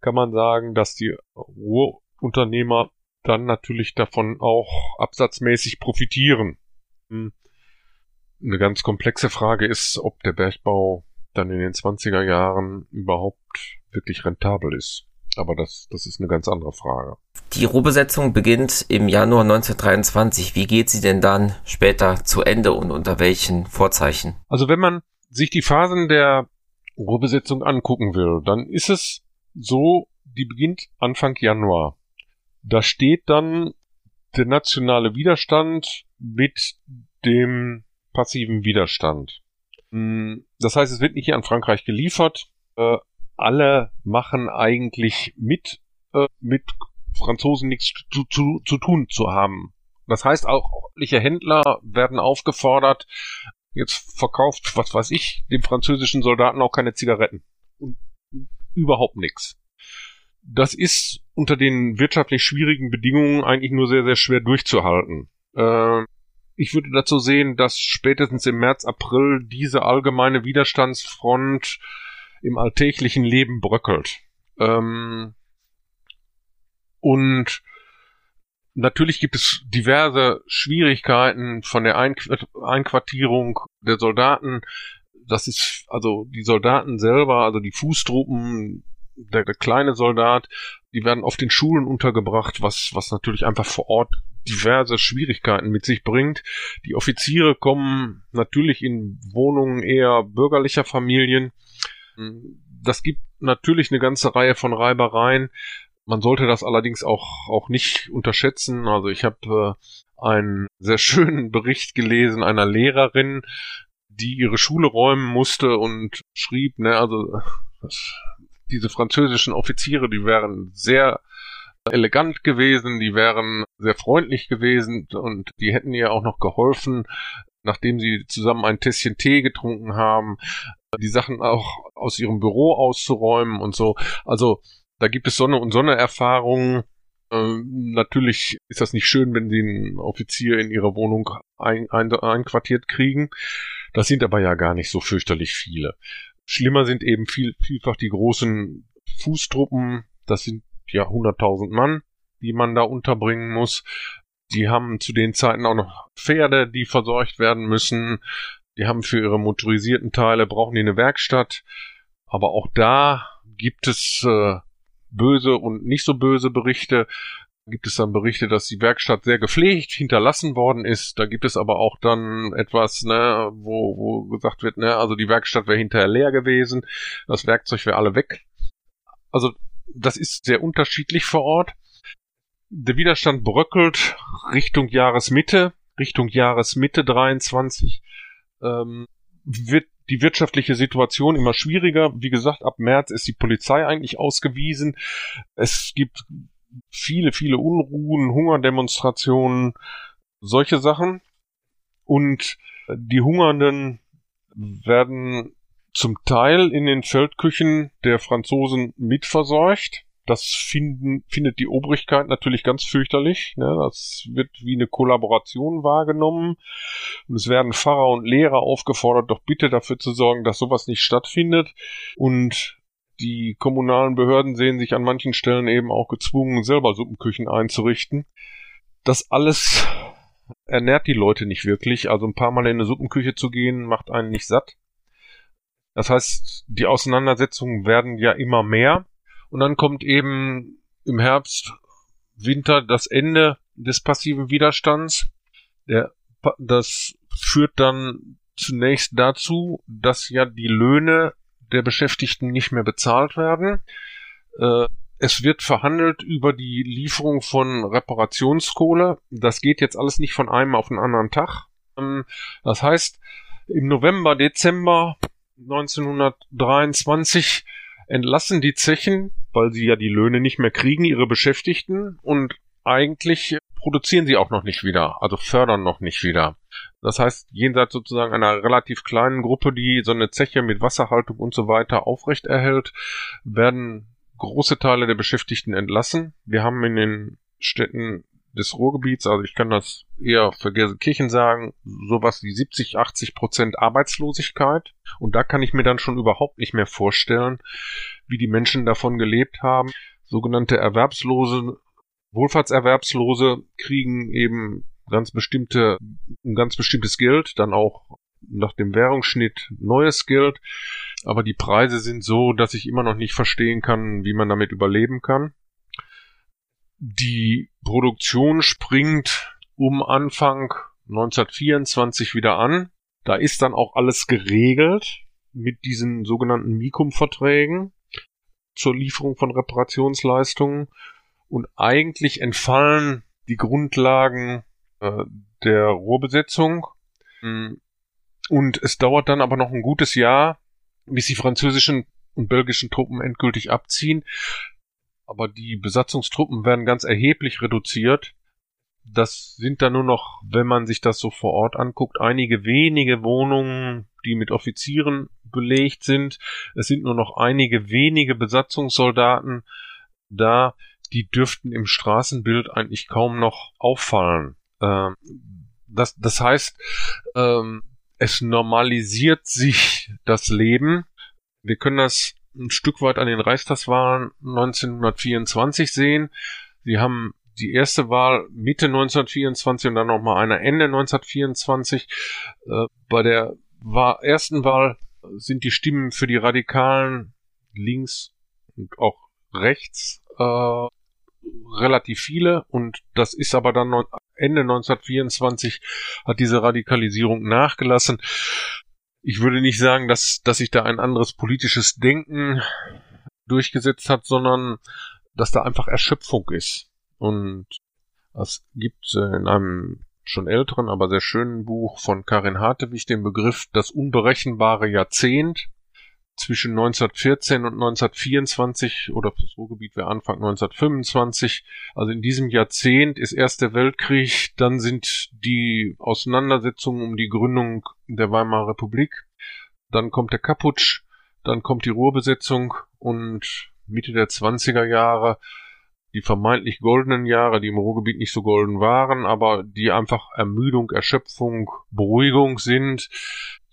kann man sagen, dass die Ruhrunternehmer dann natürlich davon auch absatzmäßig profitieren. Hm. Eine ganz komplexe Frage ist, ob der Bergbau dann in den 20er Jahren überhaupt wirklich rentabel ist. Aber das, das ist eine ganz andere Frage. Die Ruhrbesetzung beginnt im Januar 1923. Wie geht sie denn dann später zu Ende und unter welchen Vorzeichen? Also wenn man sich die Phasen der Ruhrbesetzung angucken will, dann ist es so, die beginnt Anfang Januar. Da steht dann der nationale Widerstand mit dem passiven Widerstand. Hm, das heißt, es wird nicht hier an Frankreich geliefert. Alle machen eigentlich mit, äh, mit Franzosen nichts zu, zu, zu tun zu haben. Das heißt, auch ordentliche Händler werden aufgefordert, jetzt verkauft, was weiß ich, dem französischen Soldaten auch keine Zigaretten. Und überhaupt nichts. Das ist unter den wirtschaftlich schwierigen Bedingungen eigentlich nur sehr, sehr schwer durchzuhalten. Äh, ich würde dazu sehen, dass spätestens im März, April diese allgemeine Widerstandsfront im alltäglichen Leben bröckelt. Ähm, und natürlich gibt es diverse Schwierigkeiten von der Einquartierung der Soldaten. Das ist also die Soldaten selber, also die Fußtruppen, der, der kleine Soldat, die werden oft in Schulen untergebracht, was, was natürlich einfach vor Ort diverse Schwierigkeiten mit sich bringt. Die Offiziere kommen natürlich in Wohnungen eher bürgerlicher Familien. Das gibt natürlich eine ganze Reihe von Reibereien. Man sollte das allerdings auch, auch nicht unterschätzen. Also ich habe äh, einen sehr schönen Bericht gelesen einer Lehrerin, die ihre Schule räumen musste und schrieb, ne, also das, diese französischen Offiziere, die wären sehr elegant gewesen, die wären sehr freundlich gewesen und die hätten ihr auch noch geholfen, nachdem sie zusammen ein Tässchen Tee getrunken haben, die Sachen auch aus ihrem Büro auszuräumen und so. Also da gibt es Sonne und Sonne-Erfahrungen. Ähm, natürlich ist das nicht schön, wenn sie einen Offizier in ihrer Wohnung ein, ein, einquartiert kriegen. Das sind aber ja gar nicht so fürchterlich viele. Schlimmer sind eben viel, vielfach die großen Fußtruppen. Das sind ja 100.000 Mann, die man da unterbringen muss. Die haben zu den Zeiten auch noch Pferde, die versorgt werden müssen. Die haben für ihre motorisierten Teile, brauchen die eine Werkstatt. Aber auch da gibt es äh, böse und nicht so böse Berichte. Gibt es dann Berichte, dass die Werkstatt sehr gepflegt hinterlassen worden ist. Da gibt es aber auch dann etwas, ne, wo, wo gesagt wird, ne, also die Werkstatt wäre hinterher leer gewesen, das Werkzeug wäre alle weg. Also das ist sehr unterschiedlich vor Ort. Der Widerstand bröckelt Richtung Jahresmitte, Richtung Jahresmitte 23 ähm, wird die wirtschaftliche Situation immer schwieriger. Wie gesagt, ab März ist die Polizei eigentlich ausgewiesen. Es gibt viele, viele Unruhen, Hungerdemonstrationen, solche Sachen. Und die Hungernden werden zum Teil in den Feldküchen der Franzosen mitversorgt. Das finden, findet die Obrigkeit natürlich ganz fürchterlich. Ne? Das wird wie eine Kollaboration wahrgenommen. Und es werden Pfarrer und Lehrer aufgefordert, doch bitte dafür zu sorgen, dass sowas nicht stattfindet. Und die kommunalen Behörden sehen sich an manchen Stellen eben auch gezwungen, selber Suppenküchen einzurichten. Das alles ernährt die Leute nicht wirklich. Also ein paar Mal in eine Suppenküche zu gehen, macht einen nicht satt. Das heißt, die Auseinandersetzungen werden ja immer mehr. Und dann kommt eben im Herbst, Winter das Ende des passiven Widerstands. Der, das führt dann zunächst dazu, dass ja die Löhne der Beschäftigten nicht mehr bezahlt werden. Äh, es wird verhandelt über die Lieferung von Reparationskohle. Das geht jetzt alles nicht von einem auf den anderen Tag. Ähm, das heißt, im November, Dezember 1923 entlassen die Zechen weil sie ja die Löhne nicht mehr kriegen, ihre Beschäftigten und eigentlich produzieren sie auch noch nicht wieder, also fördern noch nicht wieder. Das heißt, jenseits sozusagen einer relativ kleinen Gruppe, die so eine Zeche mit Wasserhaltung und so weiter aufrecht erhält, werden große Teile der Beschäftigten entlassen. Wir haben in den Städten des Ruhrgebiets, also ich kann das eher für Gelsenkirchen sagen, sowas wie 70, 80 Prozent Arbeitslosigkeit. Und da kann ich mir dann schon überhaupt nicht mehr vorstellen, wie die Menschen davon gelebt haben. Sogenannte Erwerbslose, Wohlfahrtserwerbslose kriegen eben ganz bestimmte, ein ganz bestimmtes Geld, dann auch nach dem Währungsschnitt neues Geld. Aber die Preise sind so, dass ich immer noch nicht verstehen kann, wie man damit überleben kann. Die Produktion springt um Anfang 1924 wieder an. Da ist dann auch alles geregelt mit diesen sogenannten Mikum-Verträgen zur Lieferung von Reparationsleistungen und eigentlich entfallen die Grundlagen äh, der Rohrbesetzung. Hm, Und es dauert dann aber noch ein gutes Jahr, bis die französischen und belgischen Truppen endgültig abziehen. Aber die Besatzungstruppen werden ganz erheblich reduziert. Das sind dann nur noch, wenn man sich das so vor Ort anguckt, einige wenige Wohnungen, die mit Offizieren belegt sind. Es sind nur noch einige wenige Besatzungssoldaten da. Die dürften im Straßenbild eigentlich kaum noch auffallen. Ähm, das, das heißt, ähm, es normalisiert sich das Leben. Wir können das ein Stück weit an den Reichstagswahlen 1924 sehen. Sie haben die erste Wahl Mitte 1924 und dann nochmal eine Ende 1924. Äh, bei der ersten Wahl sind die Stimmen für die Radikalen links und auch rechts äh, relativ viele und das ist aber dann Ende 1924 hat diese Radikalisierung nachgelassen. Ich würde nicht sagen, dass, dass sich da ein anderes politisches Denken durchgesetzt hat, sondern dass da einfach Erschöpfung ist. Und es gibt äh, in einem schon älteren, aber sehr schönen Buch von Karin Hartewig den Begriff das unberechenbare Jahrzehnt zwischen 1914 und 1924 oder fürs Ruhrgebiet wäre Anfang 1925. Also in diesem Jahrzehnt ist erst der Weltkrieg, dann sind die Auseinandersetzungen um die Gründung der Weimarer Republik, dann kommt der Kaputsch, dann kommt die Ruhrbesetzung und Mitte der 20er Jahre die vermeintlich goldenen Jahre, die im Ruhrgebiet nicht so golden waren, aber die einfach Ermüdung, Erschöpfung, Beruhigung sind.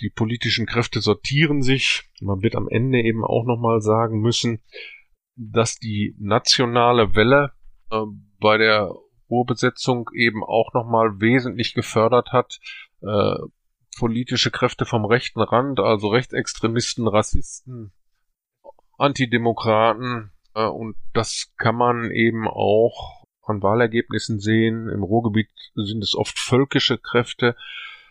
Die politischen Kräfte sortieren sich. Man wird am Ende eben auch nochmal sagen müssen, dass die nationale Welle äh, bei der Ruhrbesetzung eben auch nochmal wesentlich gefördert hat. Äh, politische Kräfte vom rechten Rand, also Rechtsextremisten, Rassisten, Antidemokraten, äh, und das kann man eben auch an Wahlergebnissen sehen. Im Ruhrgebiet sind es oft völkische Kräfte,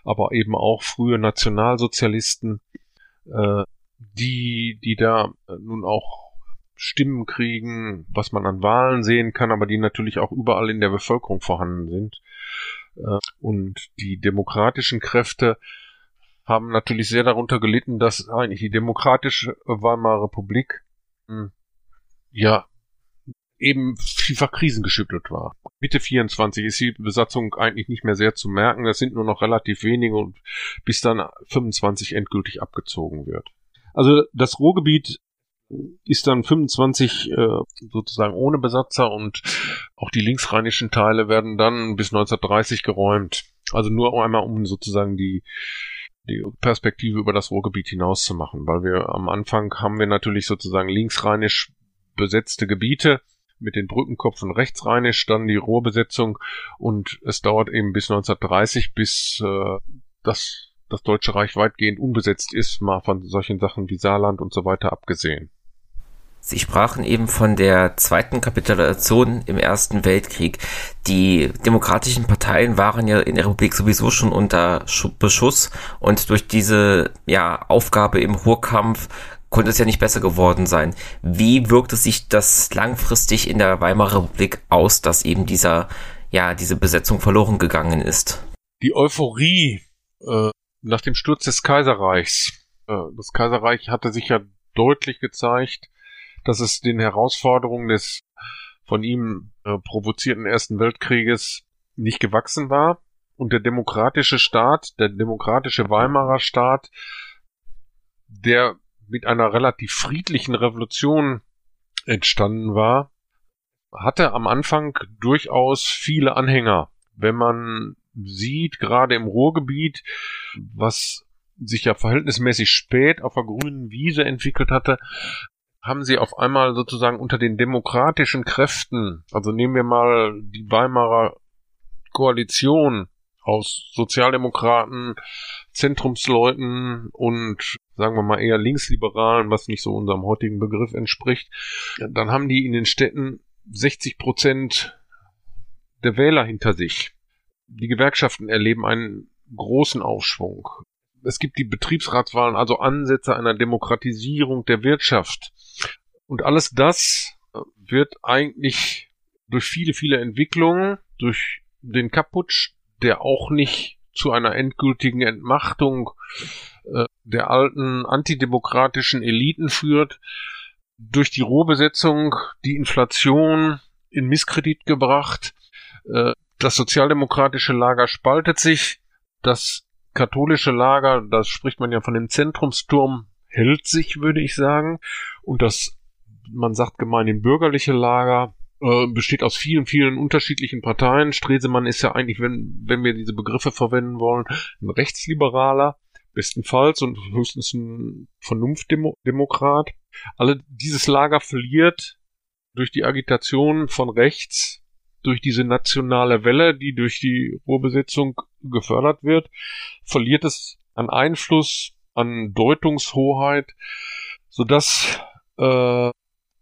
aber eben auch frühe Nationalsozialisten, äh, die, die da nun auch Stimmen kriegen, was man an Wahlen sehen kann, aber die natürlich auch überall in der Bevölkerung vorhanden sind. Äh, und die demokratischen Kräfte haben natürlich sehr darunter gelitten, dass eigentlich die demokratische Weimarer Republik hm, ja, eben vielfach krisengeschüttelt war. Mitte 24 ist die Besatzung eigentlich nicht mehr sehr zu merken. Das sind nur noch relativ wenige und bis dann 25 endgültig abgezogen wird. Also das Ruhrgebiet ist dann 25 äh, sozusagen ohne Besatzer und auch die linksrheinischen Teile werden dann bis 1930 geräumt. Also nur einmal um sozusagen die die Perspektive über das Ruhrgebiet hinaus zu machen, weil wir am Anfang haben wir natürlich sozusagen linksrheinisch besetzte Gebiete mit den Brückenkopfen rechtsrheinisch, dann die Rohrbesetzung und es dauert eben bis 1930, bis äh, das, das Deutsche Reich weitgehend unbesetzt ist, mal von solchen Sachen wie Saarland und so weiter abgesehen. Sie sprachen eben von der zweiten Kapitulation im Ersten Weltkrieg. Die demokratischen Parteien waren ja in der Republik sowieso schon unter Beschuss und durch diese ja, Aufgabe im Ruhrkampf konnte es ja nicht besser geworden sein. Wie wirkte sich das langfristig in der Weimarer Republik aus, dass eben dieser, ja, diese Besetzung verloren gegangen ist? Die Euphorie äh, nach dem Sturz des Kaiserreichs. Äh, das Kaiserreich hatte sich ja deutlich gezeigt, dass es den Herausforderungen des von ihm äh, provozierten Ersten Weltkrieges nicht gewachsen war. Und der demokratische Staat, der demokratische Weimarer Staat, der mit einer relativ friedlichen Revolution entstanden war, hatte am Anfang durchaus viele Anhänger. Wenn man sieht, gerade im Ruhrgebiet, was sich ja verhältnismäßig spät auf der grünen Wiese entwickelt hatte, haben sie auf einmal sozusagen unter den demokratischen Kräften, also nehmen wir mal die Weimarer Koalition aus Sozialdemokraten, Zentrumsleuten und sagen wir mal eher Linksliberalen, was nicht so unserem heutigen Begriff entspricht, dann haben die in den Städten 60 Prozent der Wähler hinter sich. Die Gewerkschaften erleben einen großen Aufschwung. Es gibt die Betriebsratswahlen, also Ansätze einer Demokratisierung der Wirtschaft. Und alles das wird eigentlich durch viele, viele Entwicklungen, durch den Kaputsch, der auch nicht zu einer endgültigen Entmachtung äh, der alten antidemokratischen Eliten führt, durch die Rohbesetzung die Inflation in Misskredit gebracht, äh, das sozialdemokratische Lager spaltet sich, das katholische Lager, das spricht man ja von dem Zentrumsturm, hält sich, würde ich sagen, und das, man sagt gemeinhin bürgerliche Lager, äh, besteht aus vielen, vielen unterschiedlichen Parteien. Stresemann ist ja eigentlich, wenn, wenn wir diese Begriffe verwenden wollen, ein Rechtsliberaler, bestenfalls und höchstens ein Vernunftdemokrat. Alle dieses Lager verliert durch die Agitation von rechts, durch diese nationale Welle, die durch die Ruhrbesetzung gefördert wird, verliert es an Einfluss, an Deutungshoheit, sodass äh,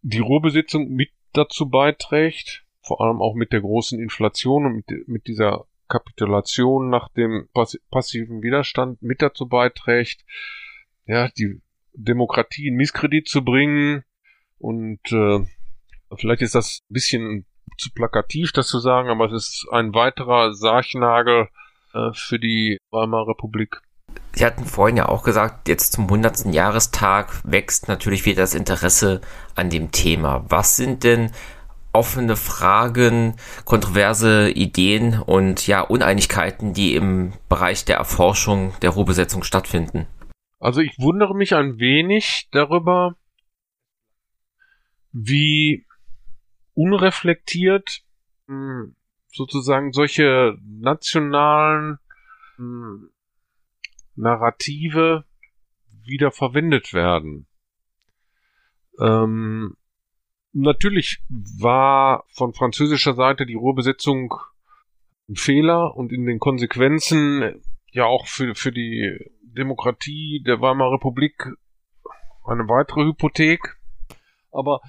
die Ruhrbesetzung mit dazu beiträgt, vor allem auch mit der großen Inflation und mit, mit dieser Kapitulation nach dem passiven Widerstand mit dazu beiträgt, ja, die Demokratie in Misskredit zu bringen. Und äh, vielleicht ist das ein bisschen zu plakativ, das zu sagen, aber es ist ein weiterer Sargnagel äh, für die Weimarer Republik. Sie hatten vorhin ja auch gesagt, jetzt zum 100. Jahrestag wächst natürlich wieder das Interesse an dem Thema. Was sind denn offene Fragen, kontroverse Ideen und ja, Uneinigkeiten, die im Bereich der Erforschung der Ruhrbesetzung stattfinden? Also ich wundere mich ein wenig darüber, wie unreflektiert hm, sozusagen solche nationalen hm, Narrative wieder verwendet werden. Ähm, natürlich war von französischer Seite die Ruhrbesetzung ein Fehler und in den Konsequenzen ja auch für, für die Demokratie der Weimarer Republik eine weitere Hypothek. Aber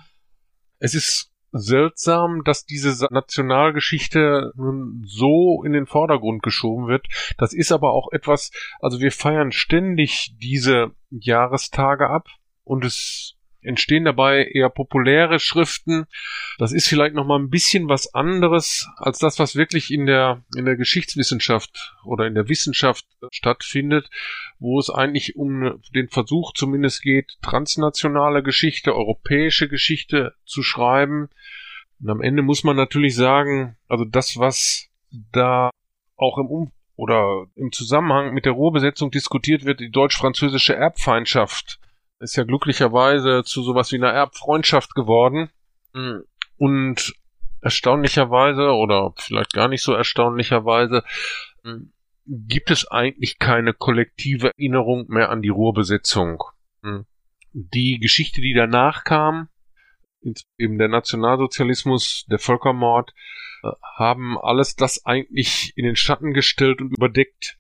es ist seltsam, dass diese Nationalgeschichte nun so in den Vordergrund geschoben wird. Das ist aber auch etwas, also wir feiern ständig diese Jahrestage ab und es entstehen dabei eher populäre Schriften. Das ist vielleicht noch mal ein bisschen was anderes als das, was wirklich in der in der Geschichtswissenschaft oder in der Wissenschaft stattfindet, wo es eigentlich um den Versuch zumindest geht, transnationale Geschichte, europäische Geschichte zu schreiben. Und am Ende muss man natürlich sagen, also das, was da auch im um oder im Zusammenhang mit der Ruhrbesetzung diskutiert wird, die deutsch-französische Erbfeindschaft ist ja glücklicherweise zu sowas wie einer Erbfreundschaft geworden. Mhm. Und erstaunlicherweise oder vielleicht gar nicht so erstaunlicherweise mhm, gibt es eigentlich keine kollektive Erinnerung mehr an die Ruhrbesetzung. Mhm. Die Geschichte, die danach kam, eben der Nationalsozialismus, der Völkermord, äh, haben alles das eigentlich in den Schatten gestellt und überdeckt.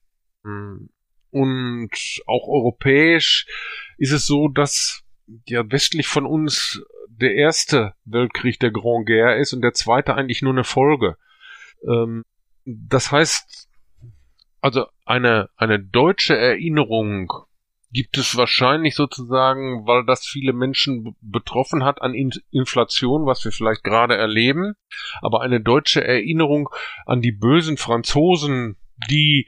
Und auch europäisch ist es so, dass ja westlich von uns der erste Weltkrieg der Grand Guerre ist und der zweite eigentlich nur eine Folge. Ähm, das heißt, also eine, eine deutsche Erinnerung gibt es wahrscheinlich sozusagen, weil das viele Menschen betroffen hat an In Inflation, was wir vielleicht gerade erleben, aber eine deutsche Erinnerung an die bösen Franzosen, die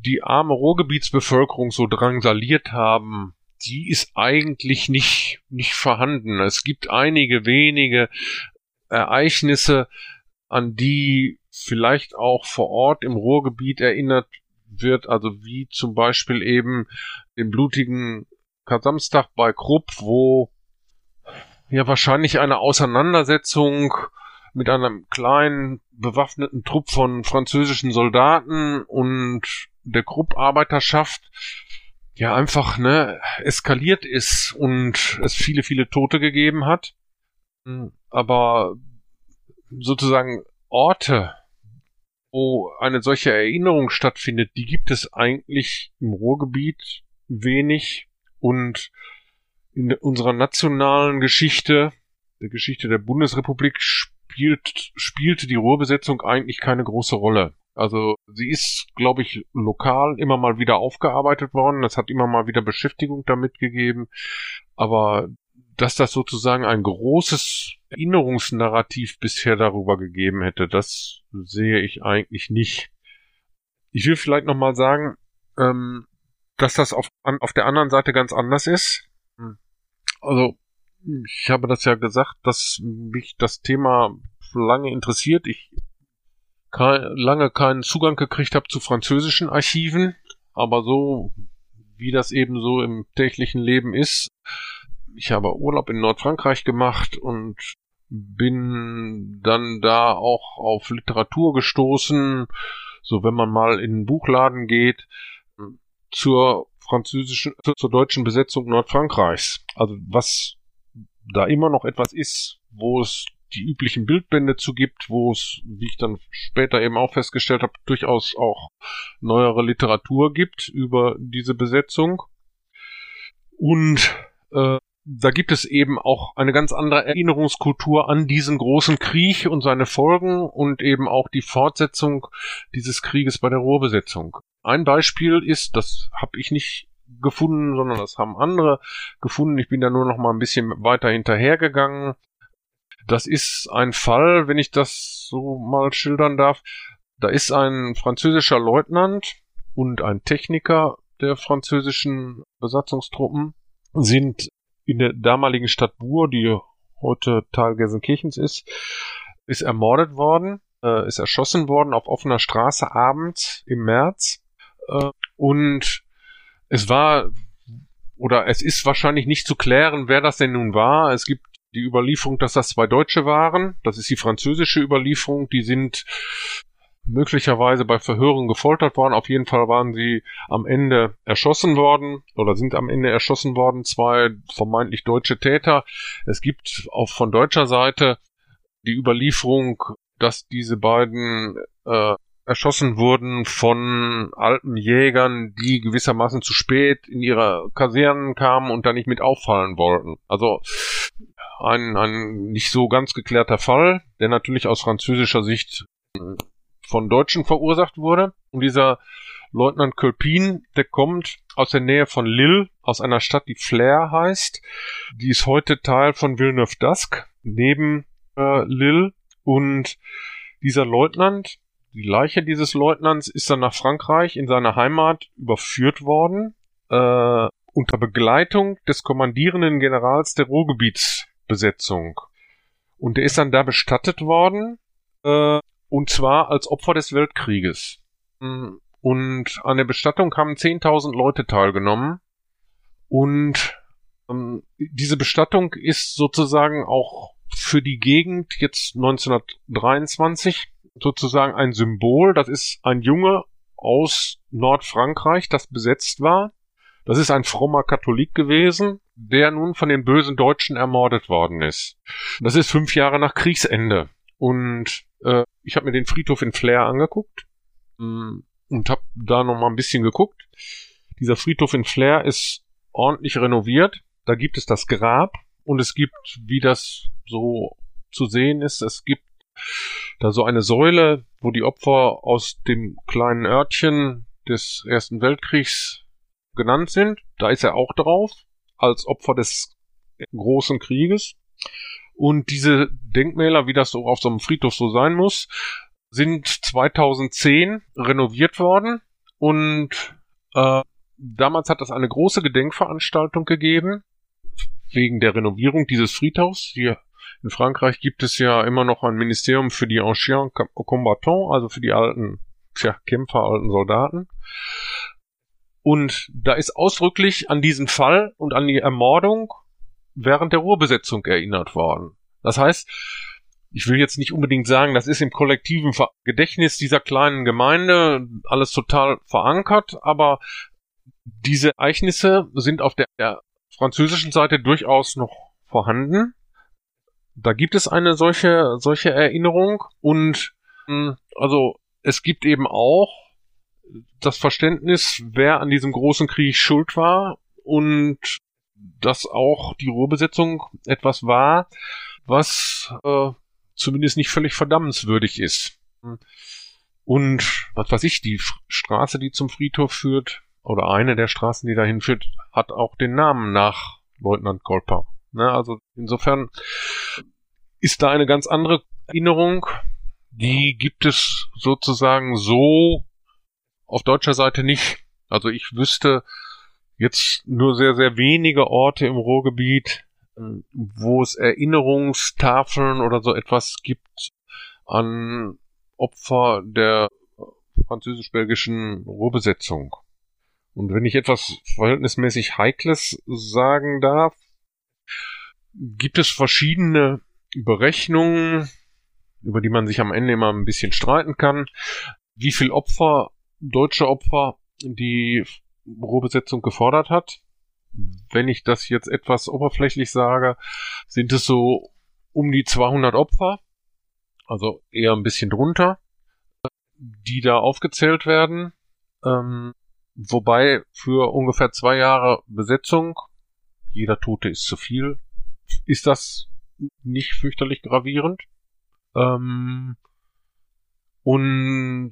die arme Ruhrgebietsbevölkerung so drangsaliert haben, die ist eigentlich nicht, nicht vorhanden. Es gibt einige wenige Ereignisse, an die vielleicht auch vor Ort im Ruhrgebiet erinnert wird, also wie zum Beispiel eben den blutigen Kasamstag bei Krupp, wo ja wahrscheinlich eine Auseinandersetzung mit einem kleinen bewaffneten Trupp von französischen Soldaten und der Grupparbeiterschaft ja einfach ne eskaliert ist und es viele viele Tote gegeben hat, aber sozusagen Orte, wo eine solche Erinnerung stattfindet, die gibt es eigentlich im Ruhrgebiet wenig und in unserer nationalen Geschichte, der Geschichte der Bundesrepublik spielt, spielte die Ruhrbesetzung eigentlich keine große Rolle. Also sie ist, glaube ich, lokal immer mal wieder aufgearbeitet worden. Es hat immer mal wieder Beschäftigung damit gegeben. Aber dass das sozusagen ein großes Erinnerungsnarrativ bisher darüber gegeben hätte, das sehe ich eigentlich nicht. Ich will vielleicht nochmal sagen, ähm, dass das auf, an, auf der anderen Seite ganz anders ist. Also, ich habe das ja gesagt, dass mich das Thema lange interessiert. Ich kein, lange keinen Zugang gekriegt habe zu französischen Archiven, aber so wie das eben so im täglichen Leben ist. Ich habe Urlaub in Nordfrankreich gemacht und bin dann da auch auf Literatur gestoßen, so wenn man mal in einen Buchladen geht, zur französischen, zur deutschen Besetzung Nordfrankreichs. Also was da immer noch etwas ist, wo es die üblichen Bildbände zu gibt, wo es, wie ich dann später eben auch festgestellt habe, durchaus auch neuere Literatur gibt über diese Besetzung. Und äh, da gibt es eben auch eine ganz andere Erinnerungskultur an diesen großen Krieg und seine Folgen und eben auch die Fortsetzung dieses Krieges bei der Ruhrbesetzung. Ein Beispiel ist, das habe ich nicht gefunden, sondern das haben andere gefunden. Ich bin da nur noch mal ein bisschen weiter hinterhergegangen. Das ist ein Fall, wenn ich das so mal schildern darf. Da ist ein französischer Leutnant und ein Techniker der französischen Besatzungstruppen sind in der damaligen Stadt Buhr, die heute Teil Gelsenkirchens ist, ist ermordet worden, äh, ist erschossen worden auf offener Straße abends im März. Äh, und es war oder es ist wahrscheinlich nicht zu klären, wer das denn nun war. Es gibt die Überlieferung, dass das zwei Deutsche waren. Das ist die französische Überlieferung. Die sind möglicherweise bei Verhören gefoltert worden. Auf jeden Fall waren sie am Ende erschossen worden oder sind am Ende erschossen worden. Zwei vermeintlich deutsche Täter. Es gibt auch von deutscher Seite die Überlieferung, dass diese beiden äh, erschossen wurden von alten Jägern, die gewissermaßen zu spät in ihre Kasernen kamen und da nicht mit auffallen wollten. Also ein, ein nicht so ganz geklärter Fall, der natürlich aus französischer Sicht von Deutschen verursacht wurde. Und dieser Leutnant Kölpin, der kommt aus der Nähe von Lille, aus einer Stadt, die Flair heißt. Die ist heute Teil von Villeneuve-d'Ascq, neben äh, Lille. Und dieser Leutnant, die Leiche dieses Leutnants ist dann nach Frankreich in seine Heimat überführt worden, äh, unter Begleitung des kommandierenden Generals der Ruhrgebietsbesetzung. Und der ist dann da bestattet worden, äh, und zwar als Opfer des Weltkrieges. Und an der Bestattung haben 10.000 Leute teilgenommen. Und ähm, diese Bestattung ist sozusagen auch für die Gegend jetzt 1923 sozusagen ein Symbol. Das ist ein Junge aus Nordfrankreich, das besetzt war. Das ist ein frommer Katholik gewesen, der nun von den bösen Deutschen ermordet worden ist. Das ist fünf Jahre nach Kriegsende. Und äh, ich habe mir den Friedhof in Flair angeguckt mh, und habe da noch mal ein bisschen geguckt. Dieser Friedhof in Flair ist ordentlich renoviert. Da gibt es das Grab und es gibt, wie das so zu sehen ist, es gibt da so eine Säule, wo die Opfer aus dem kleinen Örtchen des Ersten Weltkriegs genannt sind. Da ist er auch drauf, als Opfer des großen Krieges. Und diese Denkmäler, wie das so auf so einem Friedhof so sein muss, sind 2010 renoviert worden und äh, damals hat es eine große Gedenkveranstaltung gegeben wegen der Renovierung dieses Friedhofs. Hier in Frankreich gibt es ja immer noch ein Ministerium für die Anciens Combattants, also für die alten tja, Kämpfer, alten Soldaten. Und da ist ausdrücklich an diesen Fall und an die Ermordung während der Ruhrbesetzung erinnert worden. Das heißt, ich will jetzt nicht unbedingt sagen, das ist im kollektiven Gedächtnis dieser kleinen Gemeinde alles total verankert, aber diese Ereignisse sind auf der, der französischen Seite durchaus noch vorhanden. Da gibt es eine solche, solche Erinnerung und hm, also es gibt eben auch das Verständnis, wer an diesem großen Krieg schuld war und dass auch die Ruhrbesetzung etwas war, was äh, zumindest nicht völlig verdammenswürdig ist. Und was weiß ich, die Straße, die zum Friedhof führt, oder eine der Straßen, die dahin führt, hat auch den Namen nach Leutnant Kolper. Ne, also insofern ist da eine ganz andere Erinnerung. Die gibt es sozusagen so auf deutscher Seite nicht. Also ich wüsste jetzt nur sehr, sehr wenige Orte im Ruhrgebiet, wo es Erinnerungstafeln oder so etwas gibt an Opfer der französisch-belgischen Ruhrbesetzung. Und wenn ich etwas verhältnismäßig Heikles sagen darf, gibt es verschiedene Berechnungen, über die man sich am Ende immer ein bisschen streiten kann, wie viel Opfer, deutsche Opfer, die Ruhrbesetzung gefordert hat. Wenn ich das jetzt etwas oberflächlich sage, sind es so um die 200 Opfer, also eher ein bisschen drunter, die da aufgezählt werden. Ähm, wobei für ungefähr zwei Jahre Besetzung, jeder Tote ist zu viel, ist das nicht fürchterlich gravierend. Ähm, und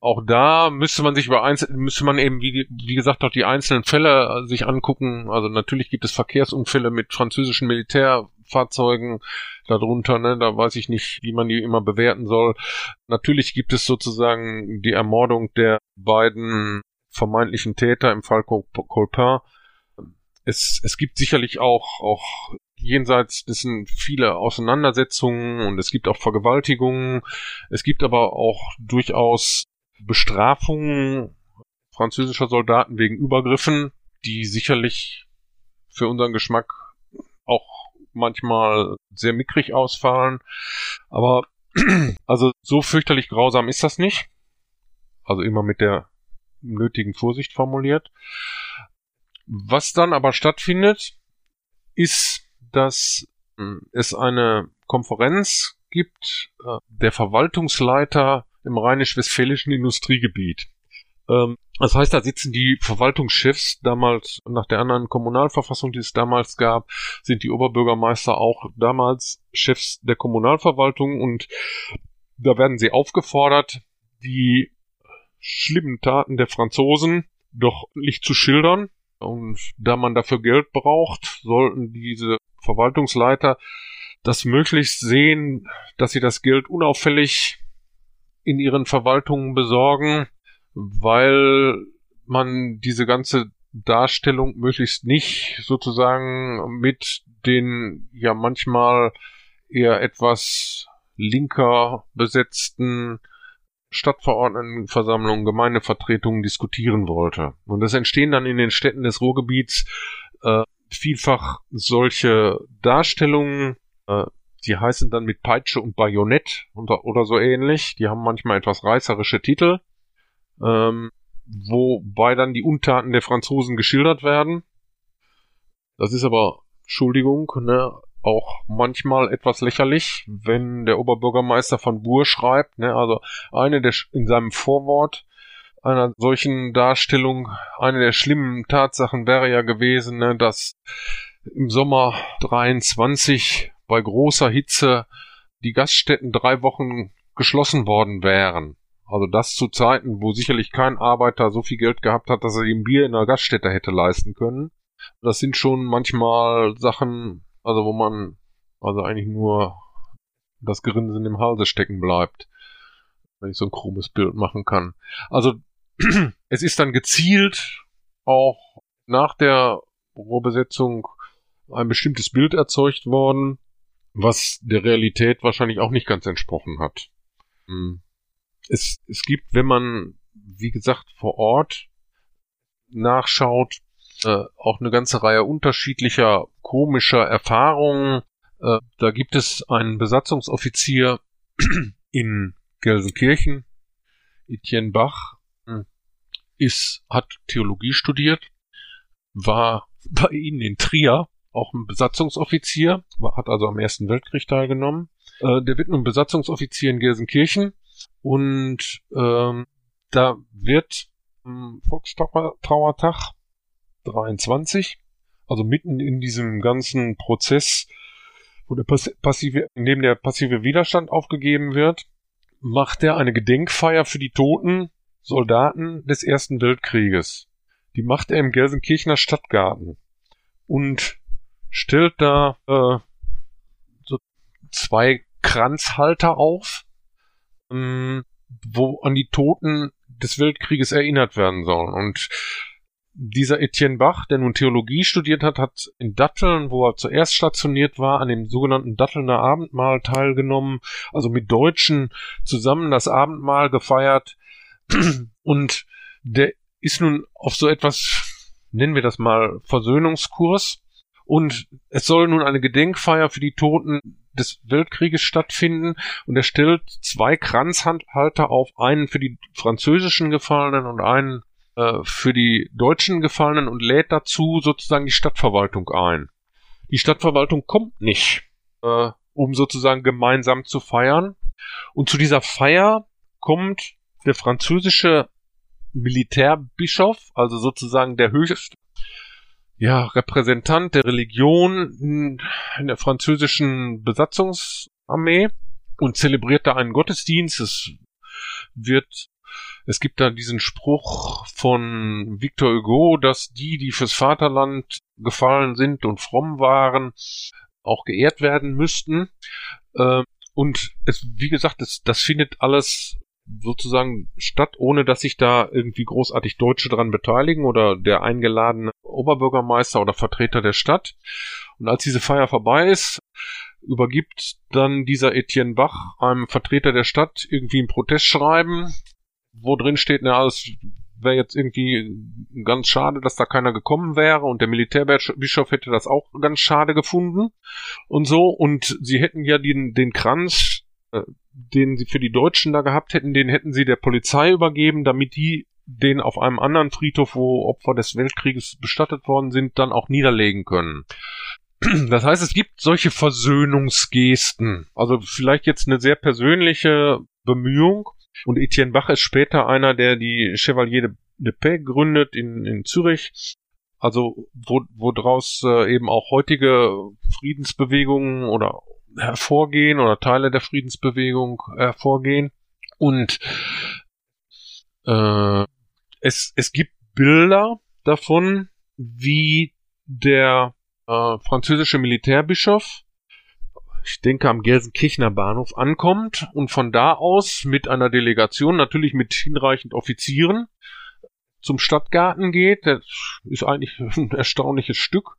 auch da müsste man sich über einzelne, müsste man eben, wie, wie gesagt, auch die einzelnen Fälle sich angucken. Also natürlich gibt es Verkehrsunfälle mit französischen Militärfahrzeugen darunter, ne, da weiß ich nicht, wie man die immer bewerten soll. Natürlich gibt es sozusagen die Ermordung der beiden vermeintlichen Täter im Fall Colpin. Es, es gibt sicherlich auch, auch jenseits dessen viele Auseinandersetzungen und es gibt auch Vergewaltigungen. Es gibt aber auch durchaus Bestrafungen französischer Soldaten wegen Übergriffen, die sicherlich für unseren Geschmack auch manchmal sehr mickrig ausfallen. Aber also so fürchterlich grausam ist das nicht. Also immer mit der nötigen Vorsicht formuliert. Was dann aber stattfindet, ist, dass hm, es eine Konferenz gibt, äh, der Verwaltungsleiter im rheinisch-westfälischen Industriegebiet. Ähm, das heißt, da sitzen die Verwaltungschefs, damals nach der anderen Kommunalverfassung, die es damals gab, sind die Oberbürgermeister auch damals Chefs der Kommunalverwaltung und da werden sie aufgefordert, die schlimmen Taten der Franzosen doch nicht zu schildern. Und da man dafür Geld braucht, sollten diese Verwaltungsleiter das möglichst sehen, dass sie das Geld unauffällig in ihren Verwaltungen besorgen, weil man diese ganze Darstellung möglichst nicht sozusagen mit den ja manchmal eher etwas linker besetzten Stadtverordnetenversammlungen, Gemeindevertretungen diskutieren wollte. Und es entstehen dann in den Städten des Ruhrgebiets äh, vielfach solche Darstellungen, äh, die heißen dann mit Peitsche und Bajonett oder, oder so ähnlich. Die haben manchmal etwas reißerische Titel, ähm, wobei dann die Untaten der Franzosen geschildert werden. Das ist aber, Entschuldigung, ne, auch manchmal etwas lächerlich, wenn der Oberbürgermeister von Bur schreibt, ne, also eine der in seinem Vorwort einer solchen Darstellung, eine der schlimmen Tatsachen wäre ja gewesen, ne, dass im Sommer 23 bei großer Hitze die Gaststätten drei Wochen geschlossen worden wären. Also das zu Zeiten, wo sicherlich kein Arbeiter so viel Geld gehabt hat, dass er ihm Bier in der Gaststätte hätte leisten können. Das sind schon manchmal Sachen, also wo man also eigentlich nur das Grinsen im Halse stecken bleibt, wenn ich so ein krummes Bild machen kann. Also es ist dann gezielt auch nach der Rohrbesetzung ein bestimmtes Bild erzeugt worden, was der Realität wahrscheinlich auch nicht ganz entsprochen hat. Hm. Es, es gibt, wenn man, wie gesagt, vor Ort nachschaut, äh, auch eine ganze Reihe unterschiedlicher komischer Erfahrungen. Äh, da gibt es einen Besatzungsoffizier in Gelsenkirchen, Etienne Bach, hm, ist, hat Theologie studiert, war bei ihnen in Trier auch ein Besatzungsoffizier, hat also am Ersten Weltkrieg teilgenommen. Äh, der wird nun Besatzungsoffizier in Gelsenkirchen und ähm, da wird am Volkstrauertag 23, also mitten in diesem ganzen Prozess, wo der passive, in dem der passive Widerstand aufgegeben wird, macht er eine Gedenkfeier für die toten Soldaten des Ersten Weltkrieges. Die macht er im Gelsenkirchener Stadtgarten. Und stellt da äh, so zwei Kranzhalter auf, ähm, wo an die Toten des Weltkrieges erinnert werden sollen. Und dieser Etienne Bach, der nun Theologie studiert hat, hat in Datteln, wo er zuerst stationiert war, an dem sogenannten Dattelner Abendmahl teilgenommen, also mit Deutschen zusammen das Abendmahl gefeiert. Und der ist nun auf so etwas, nennen wir das mal, Versöhnungskurs. Und es soll nun eine Gedenkfeier für die Toten des Weltkrieges stattfinden und er stellt zwei Kranzhalter auf, einen für die französischen Gefallenen und einen äh, für die deutschen Gefallenen und lädt dazu sozusagen die Stadtverwaltung ein. Die Stadtverwaltung kommt nicht, äh, um sozusagen gemeinsam zu feiern. Und zu dieser Feier kommt der französische Militärbischof, also sozusagen der höchste ja, Repräsentant der Religion in, in der französischen Besatzungsarmee und zelebriert da einen Gottesdienst. Es wird, es gibt da diesen Spruch von Victor Hugo, dass die, die fürs Vaterland gefallen sind und fromm waren, auch geehrt werden müssten. Ähm, und es, wie gesagt, das, das findet alles sozusagen statt, ohne dass sich da irgendwie großartig Deutsche dran beteiligen oder der eingeladene Oberbürgermeister oder Vertreter der Stadt. Und als diese Feier vorbei ist, übergibt dann dieser Etienne Bach einem Vertreter der Stadt irgendwie ein Protestschreiben, wo drin steht, na, es wäre jetzt irgendwie ganz schade, dass da keiner gekommen wäre und der Militärbischof hätte das auch ganz schade gefunden und so und sie hätten ja den, den Kranz äh, den sie für die Deutschen da gehabt hätten, den hätten sie der Polizei übergeben, damit die den auf einem anderen Friedhof, wo Opfer des Weltkrieges bestattet worden sind, dann auch niederlegen können. Das heißt, es gibt solche Versöhnungsgesten. Also vielleicht jetzt eine sehr persönliche Bemühung. Und Etienne Bach ist später einer, der die Chevalier de, de Paix gründet in, in Zürich. Also wo, wo draus äh, eben auch heutige Friedensbewegungen oder hervorgehen oder Teile der Friedensbewegung hervorgehen. Und äh, es, es gibt Bilder davon, wie der äh, französische Militärbischof, ich denke am Gelsenkirchener Bahnhof, ankommt und von da aus mit einer Delegation, natürlich mit hinreichend Offizieren, zum Stadtgarten geht. Das ist eigentlich ein erstaunliches Stück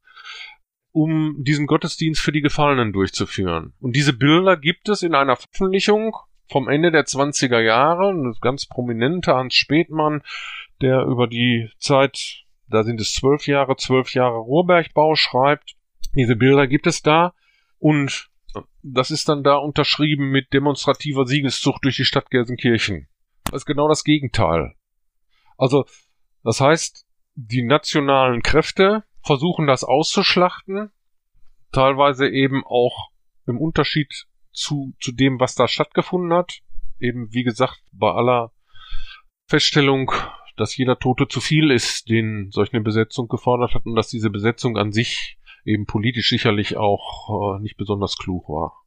um diesen Gottesdienst für die Gefallenen durchzuführen. Und diese Bilder gibt es in einer Veröffentlichung vom Ende der 20er Jahre, eine ganz prominente Hans Spätmann, der über die Zeit, da sind es zwölf Jahre, zwölf Jahre Ruhrbergbau schreibt. Diese Bilder gibt es da und das ist dann da unterschrieben mit demonstrativer Siegeszucht durch die Stadt Gelsenkirchen. Das ist genau das Gegenteil. Also, das heißt, die nationalen Kräfte versuchen das auszuschlachten. Teilweise eben auch im Unterschied zu, zu dem, was da stattgefunden hat. Eben, wie gesagt, bei aller Feststellung, dass jeder Tote zu viel ist, den solch eine Besetzung gefordert hat und dass diese Besetzung an sich eben politisch sicherlich auch äh, nicht besonders klug war.